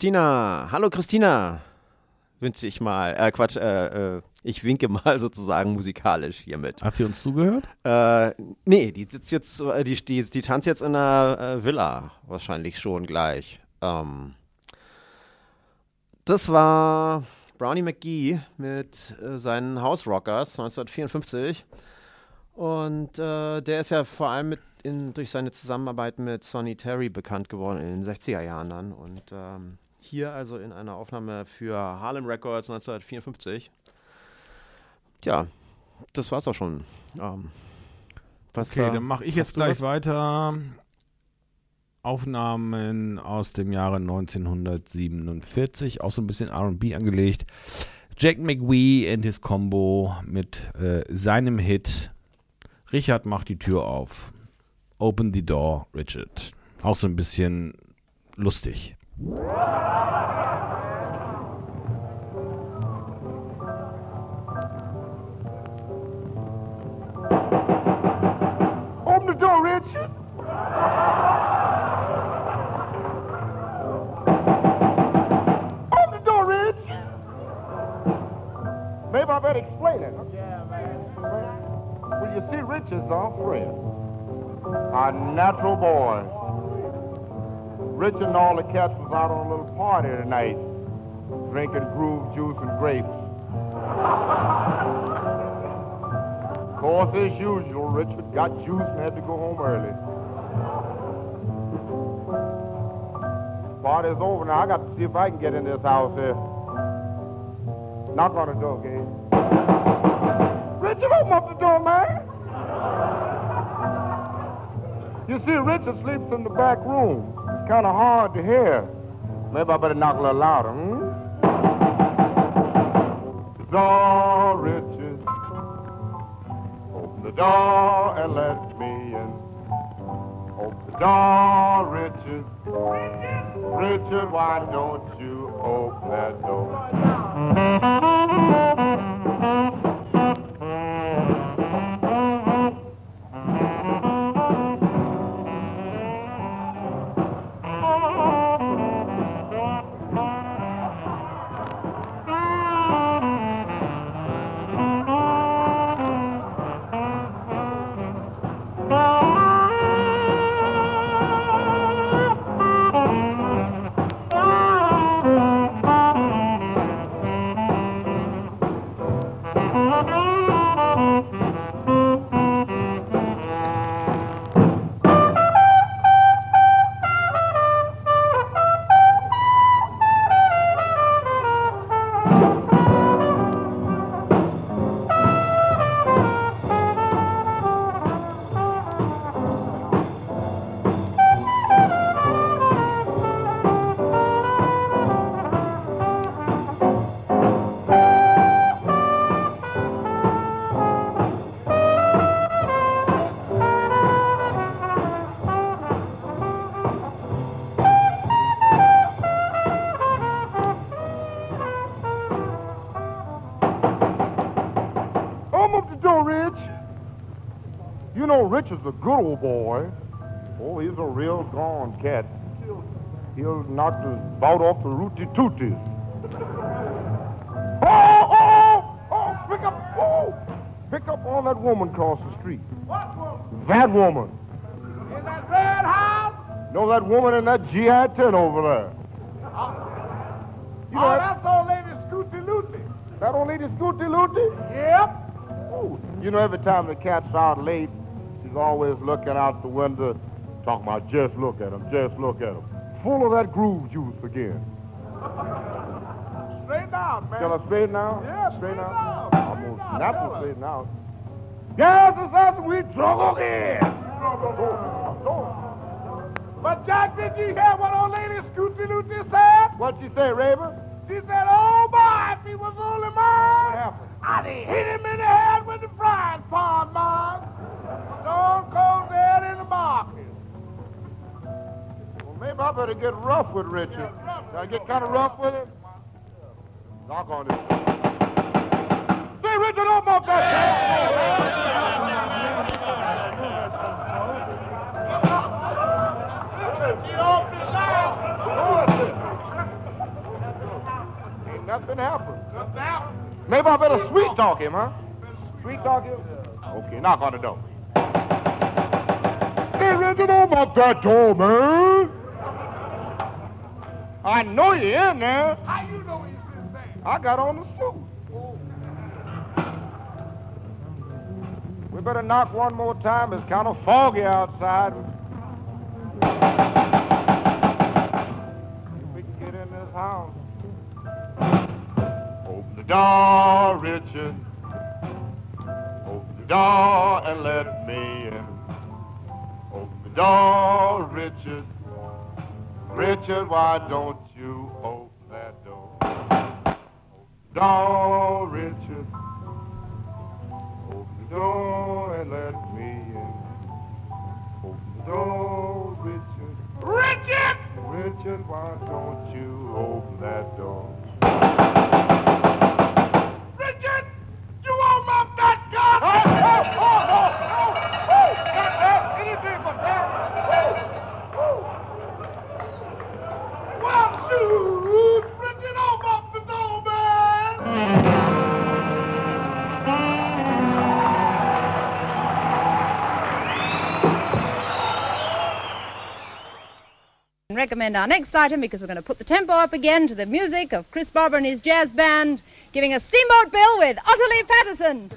Christina, hallo Christina, wünsche ich mal. Äh, Quatsch, äh, äh, ich winke mal sozusagen musikalisch hiermit. Hat sie uns zugehört? Äh, nee, die sitzt jetzt, äh, die, die, die tanzt jetzt in einer äh, Villa, wahrscheinlich schon gleich. Ähm, das war Brownie McGee mit seinen House Rockers 1954. Und äh, der ist ja vor allem mit in, durch seine Zusammenarbeit mit Sonny Terry bekannt geworden in den 60er Jahren dann. Und ähm, hier also in einer Aufnahme für Harlem Records 1954. Tja, das war's auch schon. Ähm, was Okay, da- dann mache ich jetzt gleich was? weiter. Aufnahmen aus dem Jahre 1947, auch so ein bisschen RB angelegt. Jack McWee and his Combo mit äh, seinem Hit Richard macht die Tür auf. Open the door, Richard. Auch so ein bisschen lustig. Open the door, Rich. Open the door, Rich. Maybe I better explain it. Yeah, man. Well, you see, Rich is our friend. Our natural boy. Rich and all the cats was out on a little party tonight, drinking groove juice and grapes. Of course, as usual, Richard got juice and had to go home early. Party's over now. I got to see if I can get in this house here. Knock on the door, Gabe. Richard, open up the door, man. You see, Richard sleeps in the back room. Kind of hard to hear. Maybe I better knock a little louder, hmm? The door, Richard. Open the door and let me in. Open the door, Richard. Richard, why don't you open that door? Know, Rich is a good old boy. Oh, he's a real gone cat. He'll knock the bout off the rooty tooties. Oh, oh, oh, pick up, oh, pick up on that woman across the street. What woman? That woman. In that red house? Know that woman in that GI tent over there? You know oh, that- that's old lady Scooty Looty. That old lady Scooty Looty? Yep. You know, every time the cat's out late, she's always looking out the window, talking about just look at him, just look at him. Full of that groove juice again. Straight straighten out, man. Shall I straighten out? Yeah, straighten out. out. Almost natural straighten out. Yes, it's us, we struggle again. But Jack, did you hear what old lady Scoochie Loochie said? What'd she say, Raven? She said, oh boy, if he was only mine, I'd hit him in the head with the frying pan, man. Stone dead in the market. Well, maybe I better get rough with Richard. Should I get kind of rough with him? Knock on this. Say, Richard, open up Ain't nothing happened. Maybe I better sweet talk him, huh? Sweet talk him? Okay, knock on the door. Hey, Richard, open that door, man. I know you're in there. How you know he's in there? I got on the suit. We better knock one more time. It's kind of foggy outside. If we can get in this house. Open the door, Richard. Open the door and let me in. Door, Richard. Richard, why don't you open that door? Door, Richard. Open the door and let me in. Open the door, Richard. Richard! Richard, why don't you open that door? Recommend our next item because we're going to put the tempo up again to the music of Chris Barber and his jazz band, giving us Steamboat Bill with Otterly Patterson.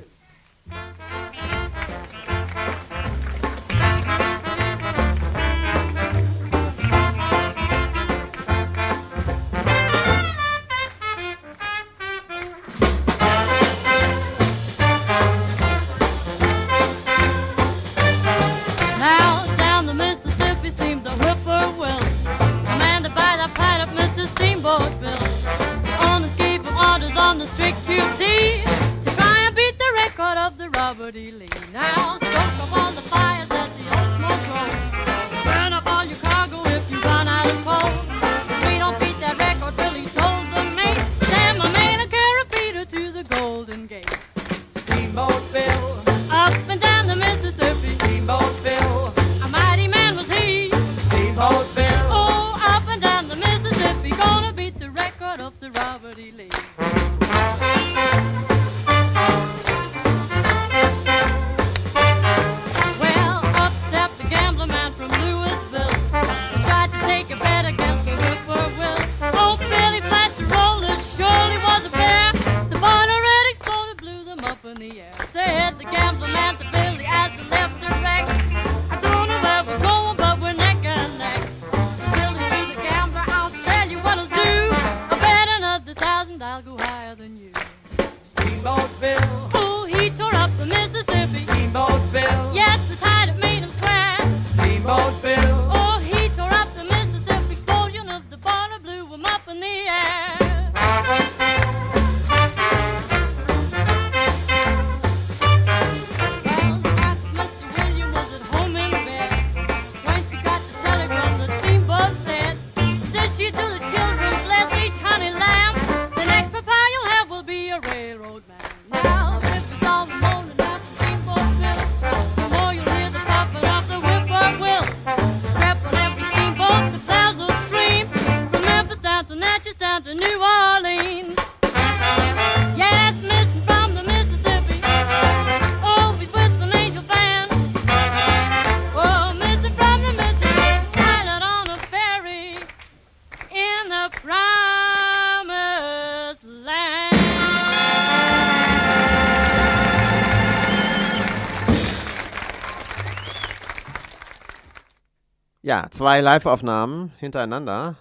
Ja, zwei Live-Aufnahmen hintereinander.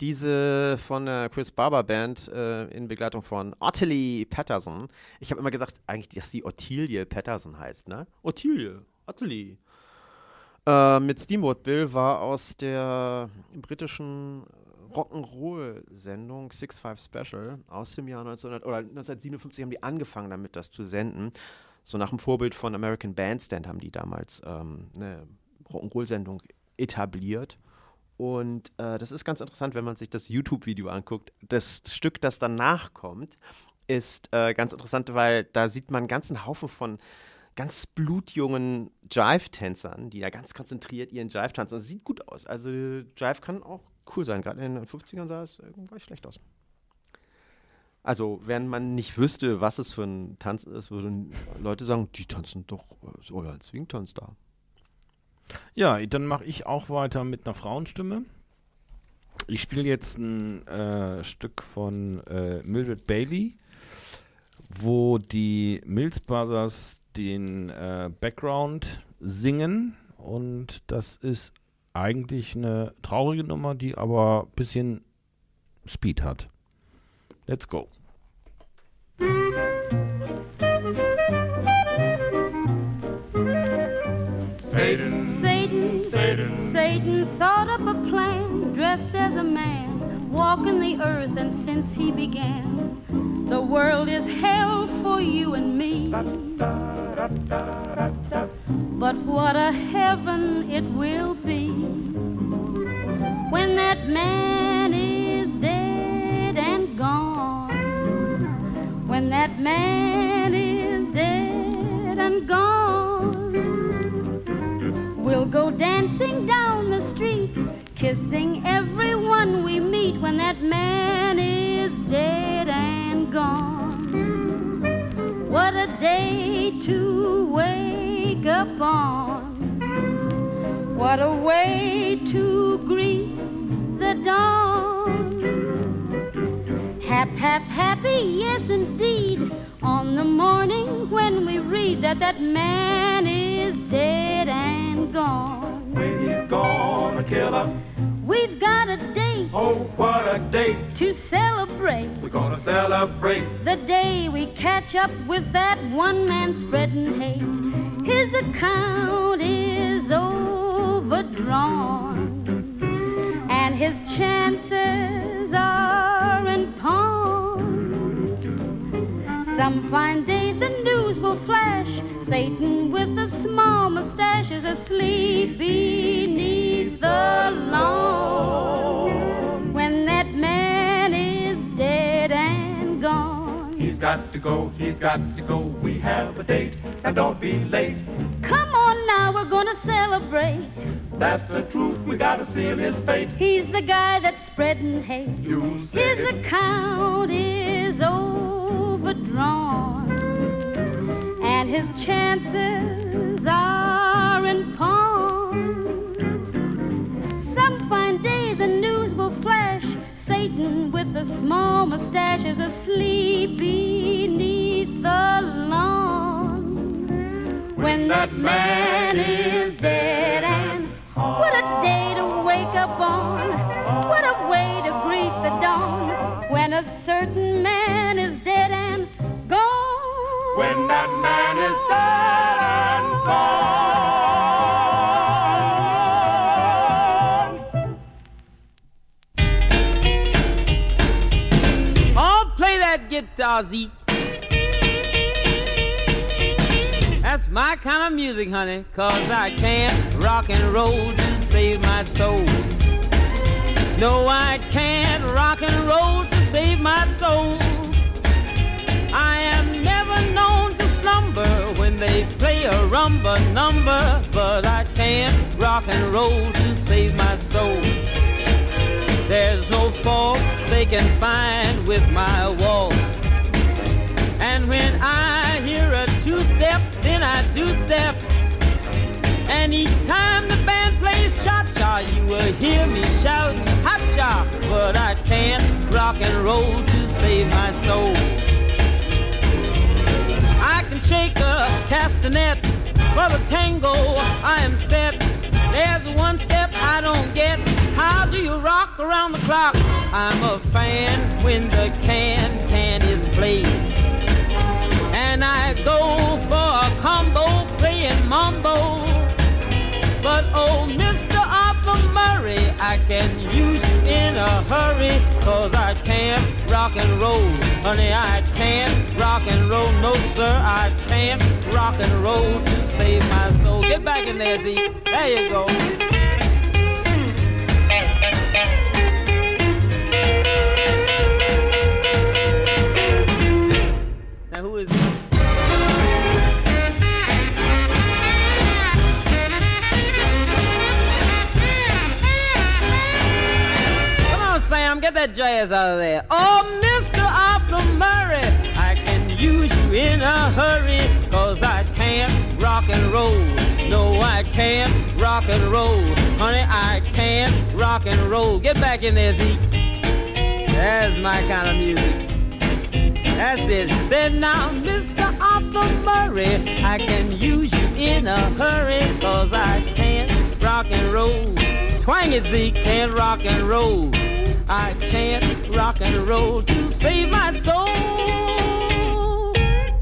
Diese von der Chris Barber Band äh, in Begleitung von Ottilie Patterson. Ich habe immer gesagt, eigentlich, dass sie Ottilie Patterson heißt, ne? Ottilie, Ottilie. Äh, mit Steamboat Bill war aus der britischen Rock'n'Roll-Sendung Six Five Special aus dem Jahr 1900, oder 1957 haben die angefangen damit, das zu senden. So nach dem Vorbild von American Bandstand haben die damals ähm, eine Rock'n'Roll-Sendung etabliert. Und äh, das ist ganz interessant, wenn man sich das YouTube-Video anguckt. Das Stück, das danach kommt, ist äh, ganz interessant, weil da sieht man einen ganzen Haufen von ganz blutjungen Jive-Tänzern, die da ganz konzentriert ihren Jive tanzen. Das sieht gut aus. Also Jive kann auch cool sein. Gerade in den 50ern sah es irgendwie schlecht aus. Also, wenn man nicht wüsste, was es für ein Tanz ist, würden Leute sagen, die tanzen doch äh, so ja, ein Swing-Tanz da. Ja, dann mache ich auch weiter mit einer Frauenstimme. Ich spiele jetzt ein äh, Stück von äh, Mildred Bailey, wo die Mills Brothers den äh, Background singen und das ist eigentlich eine traurige Nummer, die aber ein bisschen Speed hat. Let's go. Satan, thought up a plan, dressed as a man, walking the earth, and since he began, the world is hell for you and me. But what a heaven it will be when that man is dead and gone. When that man is dead and gone. We'll go dancing down kissing everyone we meet when that man is dead and gone. What a day to wake up on. What a way to greet the dawn. Hap, hap, happy, yes indeed, on the morning when we read that that man is dead and gone. When he's gonna kill us. We've got a date. Oh, what a date. To celebrate. We're gonna celebrate. The day we catch up with that one man spreading hate. His account is overdrawn. And his chances are in pawn. Some fine day the news will flash. Satan with a small mustache is asleep beneath the lawn. When that man is dead and gone. He's got to go, he's got to go. We have a date, and don't be late. Come on now, we're gonna celebrate. That's the truth, we gotta seal his fate. He's the guy that's spreading hate. You His account is overdrawn. And his chances are in pawn. Some fine day the news will flash. Satan with a small mustache is asleep beneath the lawn. When that man is dead and what a day to wake up on. What a way to greet the dawn. When a certain Oh, That's my kind of music, honey, cause I can't rock and roll to save my soul. No, I can't rock and roll to save my soul. I am never known when they play a rumba number, but I can't rock and roll to save my soul. There's no faults they can find with my waltz. And when I hear a two-step, then I do-step. And each time the band plays cha-cha, you will hear me shout ha-cha. But I can't rock and roll to save my soul. I can shake a castanet for the tango I am set. There's one step I don't get. How do you rock around the clock? I'm a fan when the can can is played. And I go for a combo playing mambo. But oh, Mr. Arthur Murray, I can use you in a hurry. Cause I can't rock and roll. Honey, I can't rock and roll. No, sir, I can't rock and roll to save my soul. Get back in there, Z. There you go. Get that jazz out of there. Oh, Mr. Arthur Murray, I can use you in a hurry, cause I can't rock and roll. No, I can't rock and roll. Honey, I can't rock and roll. Get back in there, Zeke. That's my kind of music. That's it. Said now, Mr. Arthur Murray, I can use you in a hurry, cause I can't rock and roll. Twang it, Zeke, can't rock and roll. I can't rock and roll to save my soul.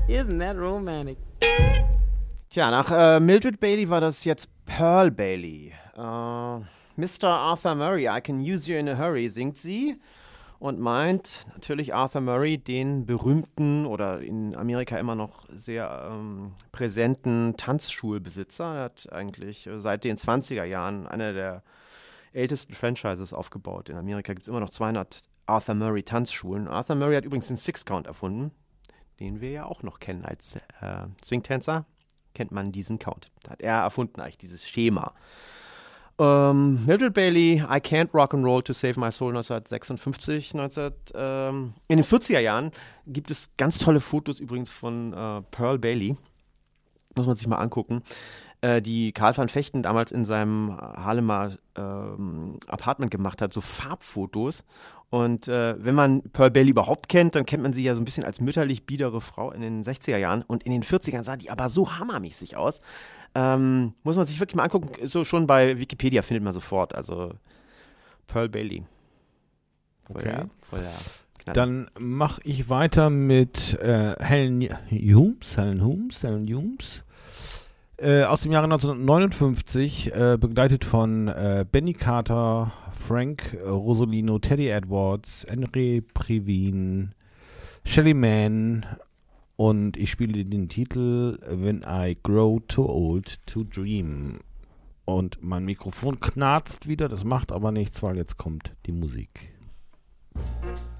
Isn't that romantic? Tja, nach äh, Mildred Bailey war das jetzt Pearl Bailey. Äh, Mr. Arthur Murray, I can use you in a hurry, singt sie und meint natürlich Arthur Murray, den berühmten oder in Amerika immer noch sehr ähm, präsenten Tanzschulbesitzer. Er hat eigentlich äh, seit den 20er Jahren eine der ältesten Franchises aufgebaut. In Amerika gibt es immer noch 200 Arthur Murray Tanzschulen. Arthur Murray hat übrigens den Six Count erfunden, den wir ja auch noch kennen als äh, Swing-Tänzer. Kennt man diesen Count. Da hat er erfunden eigentlich dieses Schema. Ähm, Mildred Bailey, I Can't Rock and Roll to Save My Soul 1956, 19, ähm, in den 40er Jahren gibt es ganz tolle Fotos übrigens von äh, Pearl Bailey. Muss man sich mal angucken. Äh, die Karl van Fechten damals in seinem Harlemer ähm, Apartment gemacht hat, so Farbfotos. Und äh, wenn man Pearl Bailey überhaupt kennt, dann kennt man sie ja so ein bisschen als mütterlich biedere Frau in den 60er Jahren. Und in den 40ern sah die aber so hammermäßig aus. Ähm, muss man sich wirklich mal angucken. So schon bei Wikipedia findet man sofort. Also Pearl Bailey. Voll Okay. der- voll der Knaller. Dann mache ich weiter mit äh, Helen Humes, Helen Humes, Helen Humes. Äh, aus dem Jahre 1959, äh, begleitet von äh, Benny Carter, Frank äh, Rosolino, Teddy Edwards, Henry Privin, Shelly Mann und ich spiele den Titel When I Grow Too Old to Dream. Und mein Mikrofon knarzt wieder, das macht aber nichts, weil jetzt kommt die Musik. When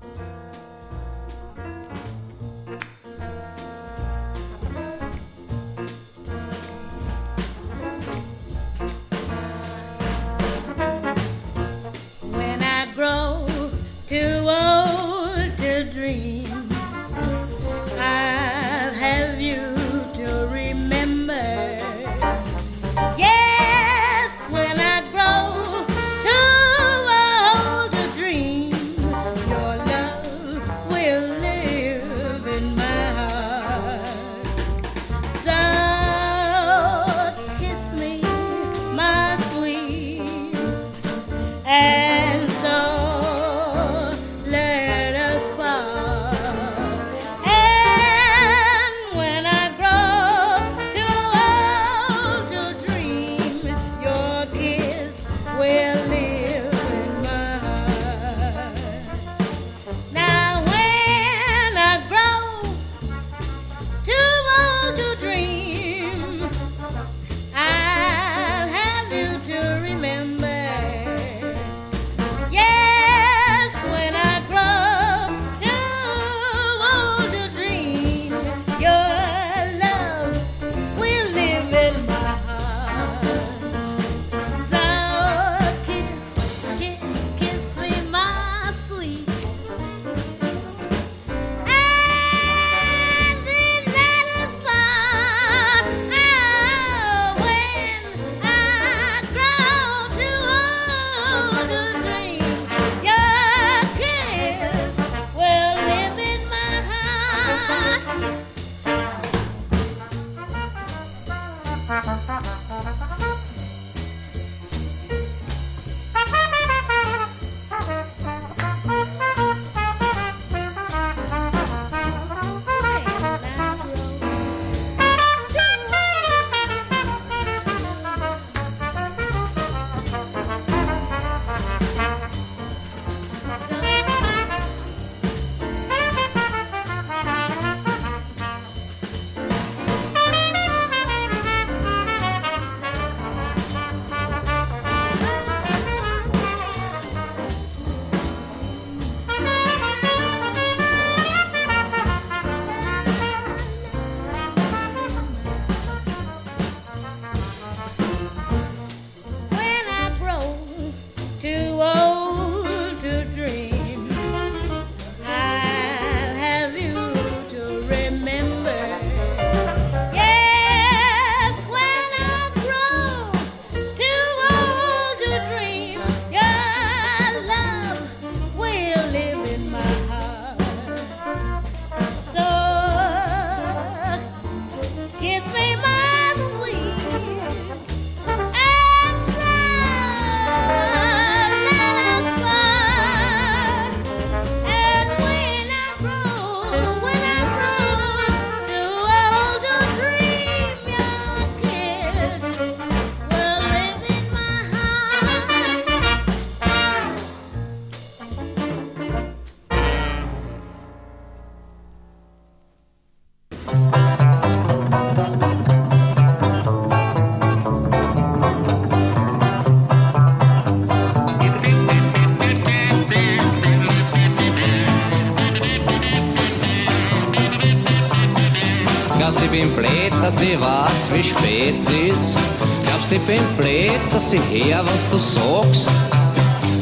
ich weiß, wie spät es ist? Glaubst ich bin blöd, dass ich her, was du sagst?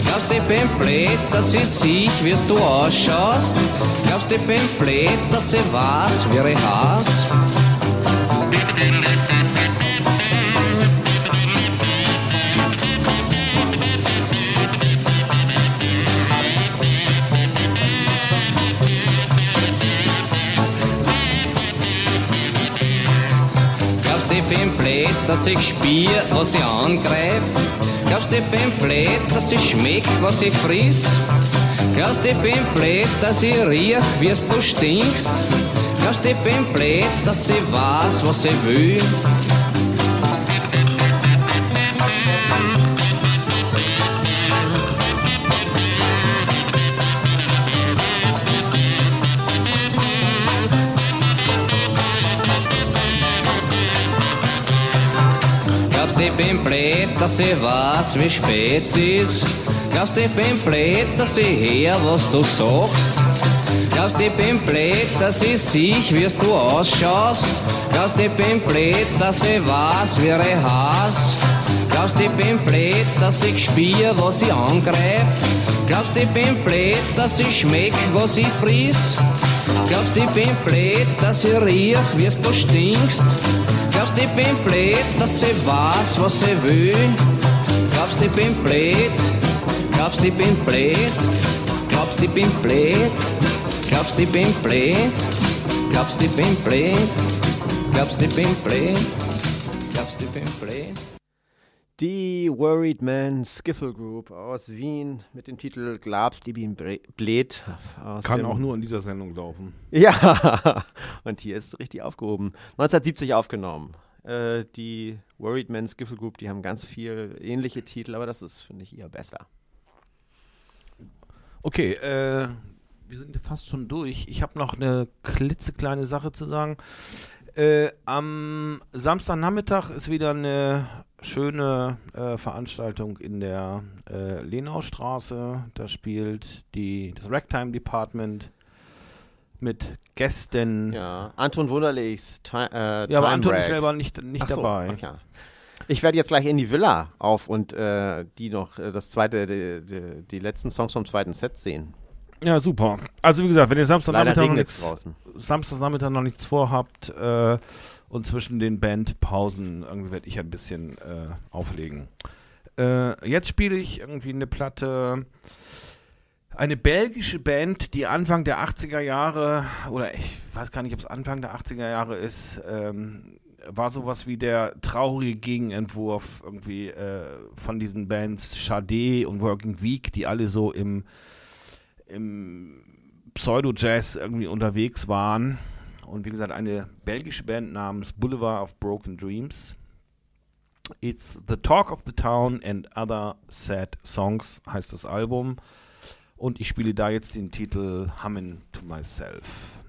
Glaubst ich bin blöd, dass ich sieh, wie du ausschaust? Glaubst ich bin blöd, dass ich weiß, wie ich heiß? Dass ich spiel, was ich angreif? Glaubst ich bin blöd, dass ich schmeck, was ich friss? Glaubst ich bin blöd, dass ich riech, wie du stinkst? Glaubst ich bin blöd, dass ich weiß, was ich will? Blöd, dass ich weiß, wie spät ist? Glaubst ich bin blöd, dass ich her, was du sagst? Glaubst ich bin blöd, dass ich sieh, wie du ausschaust? Glaubst ich bin blöd, dass ich weiß, wie ich heiß? Glaubst ich bin blöd, dass ich spiel, was ich angreif? Glaubst ich bin blöd, dass ich schmeck, was ich friss? Glaubst ich bin blöd, dass ich riech, wie du stinkst? Glaubst ich bin blöd, dass ich weiß, was ich will? Glaubst ich bin blöd? Glaubst ich bin blöd? Glaubst ich bin blöd? Glaubst ich bin blöd? Glaubst ich bin blöd? Glaubst ich bin blöd? Glaubst ich bin blöd? Die Worried Man Skiffle Group aus Wien mit dem Titel Glabst, die bin blöd. aus Kann auch nur in dieser Sendung laufen. Ja, und hier ist es richtig aufgehoben. 1970 aufgenommen. Äh, die Worried Man Skiffle Group, die haben ganz viel ähnliche Titel, aber das ist, finde ich, eher besser. Okay, äh, wir sind fast schon durch. Ich habe noch eine klitzekleine Sache zu sagen. Äh, am Samstagnachmittag ist wieder eine schöne äh, Veranstaltung in der äh, Lenaustraße. Da spielt die, das Ragtime Department mit Gästen. Ja, Anton Wunderlichs, Ti äh, Ja, aber Anton ist Rag. selber nicht, nicht so, dabei. okay. Ich werde jetzt gleich in die Villa auf und äh, die noch, äh, das zweite, die, die, die letzten Songs vom zweiten Set sehen. Ja, super. Also wie gesagt, wenn ihr Samstagnachmittag noch, nichts. Samstagnachmittag noch nichts vorhabt äh, und zwischen den Bandpausen irgendwie werde ich ein bisschen äh, auflegen. Äh, jetzt spiele ich irgendwie eine Platte, eine belgische Band, die Anfang der 80er Jahre, oder ich weiß gar nicht, ob es Anfang der 80er Jahre ist, ähm, war sowas wie der traurige Gegenentwurf irgendwie äh, von diesen Bands Sade und Working Week, die alle so im im Pseudo-Jazz irgendwie unterwegs waren. Und wie gesagt, eine belgische Band namens Boulevard of Broken Dreams. It's the Talk of the Town and Other Sad Songs heißt das Album. Und ich spiele da jetzt den Titel Hummin' to Myself.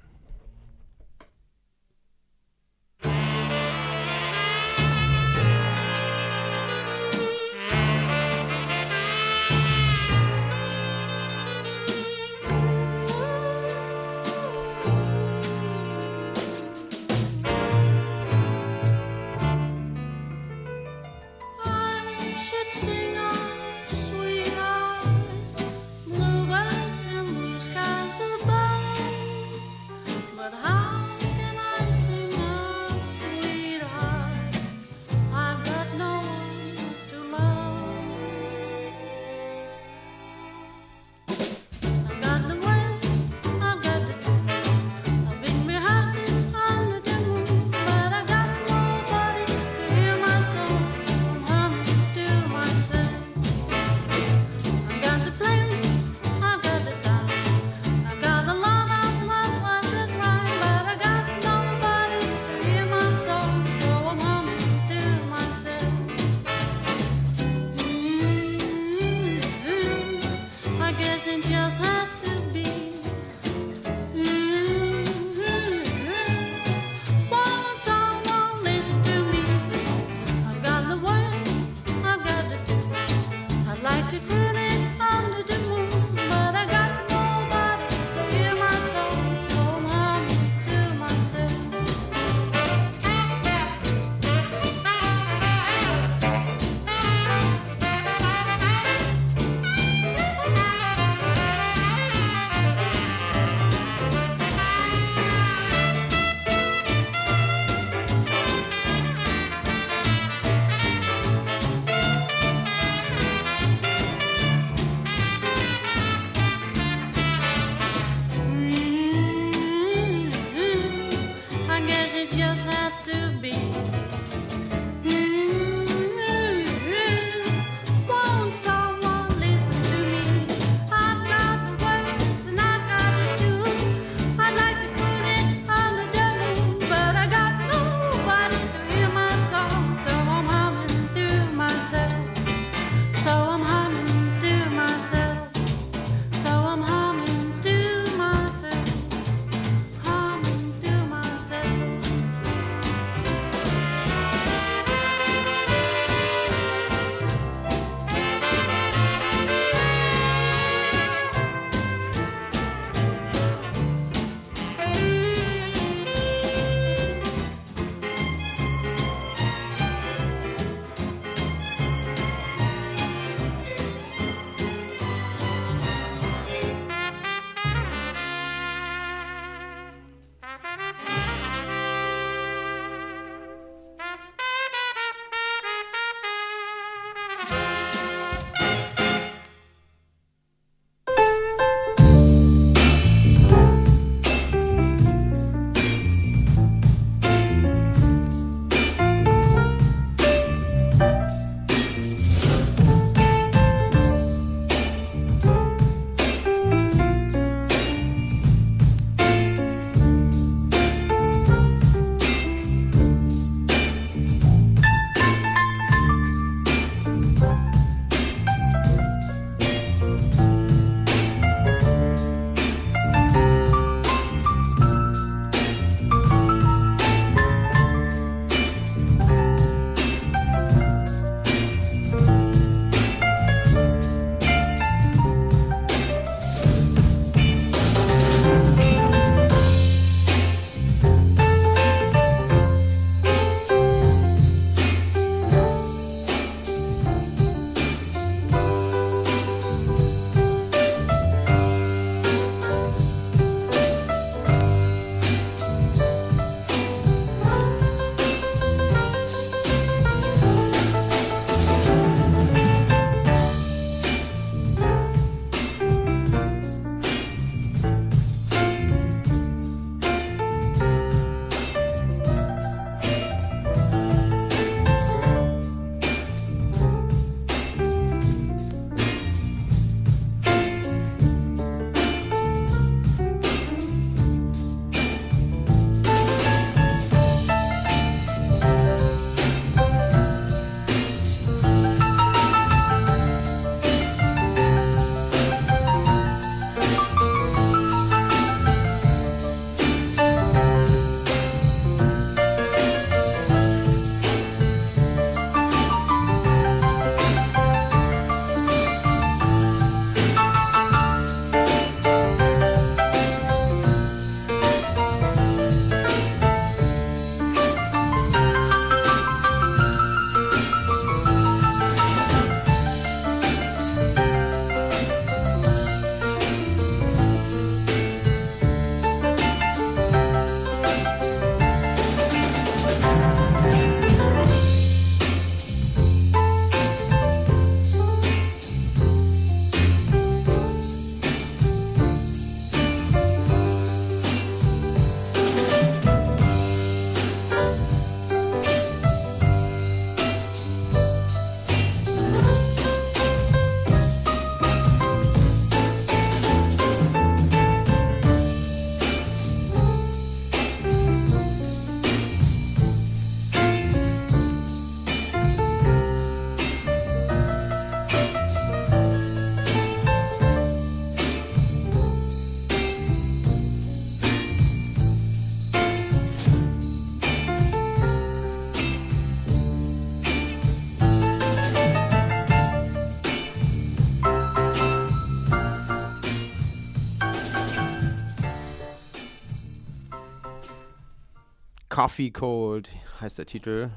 Coffee Cold heißt der Titel.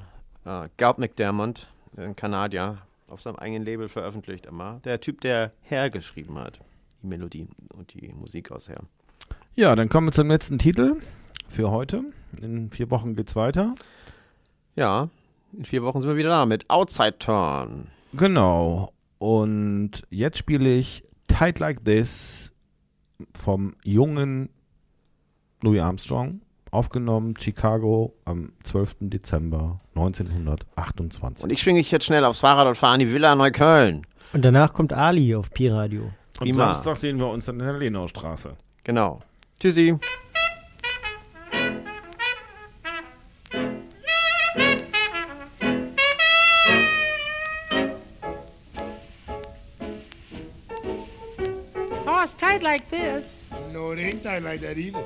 Äh, Galt McDermott, ein Kanadier, auf seinem eigenen Label veröffentlicht immer. Der Typ, der Herr geschrieben hat. Die Melodie und die Musik aus Herr. Ja, dann kommen wir zum letzten Titel für heute. In vier Wochen geht's weiter. Ja, in vier Wochen sind wir wieder da mit Outside Turn. Genau. Und jetzt spiele ich Tight Like This vom jungen Louis Armstrong Aufgenommen Chicago am 12. Dezember 1928. Und ich schwinge ich jetzt schnell aufs Fahrrad und fahre an die Villa Neukölln. Und danach kommt Ali auf Pi-Radio. Und Prima. Samstag sehen wir uns dann in der Lenaustraße. Genau. Tschüssi. Oh, it's tight like this. No, it ain't tight like that either.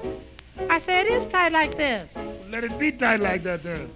I said it is tight like this. Let it be tight like that then.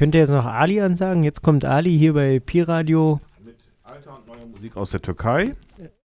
Ich könnte jetzt noch Ali ansagen. Jetzt kommt Ali hier bei Pi-Radio. Alter und neue Musik aus der Türkei.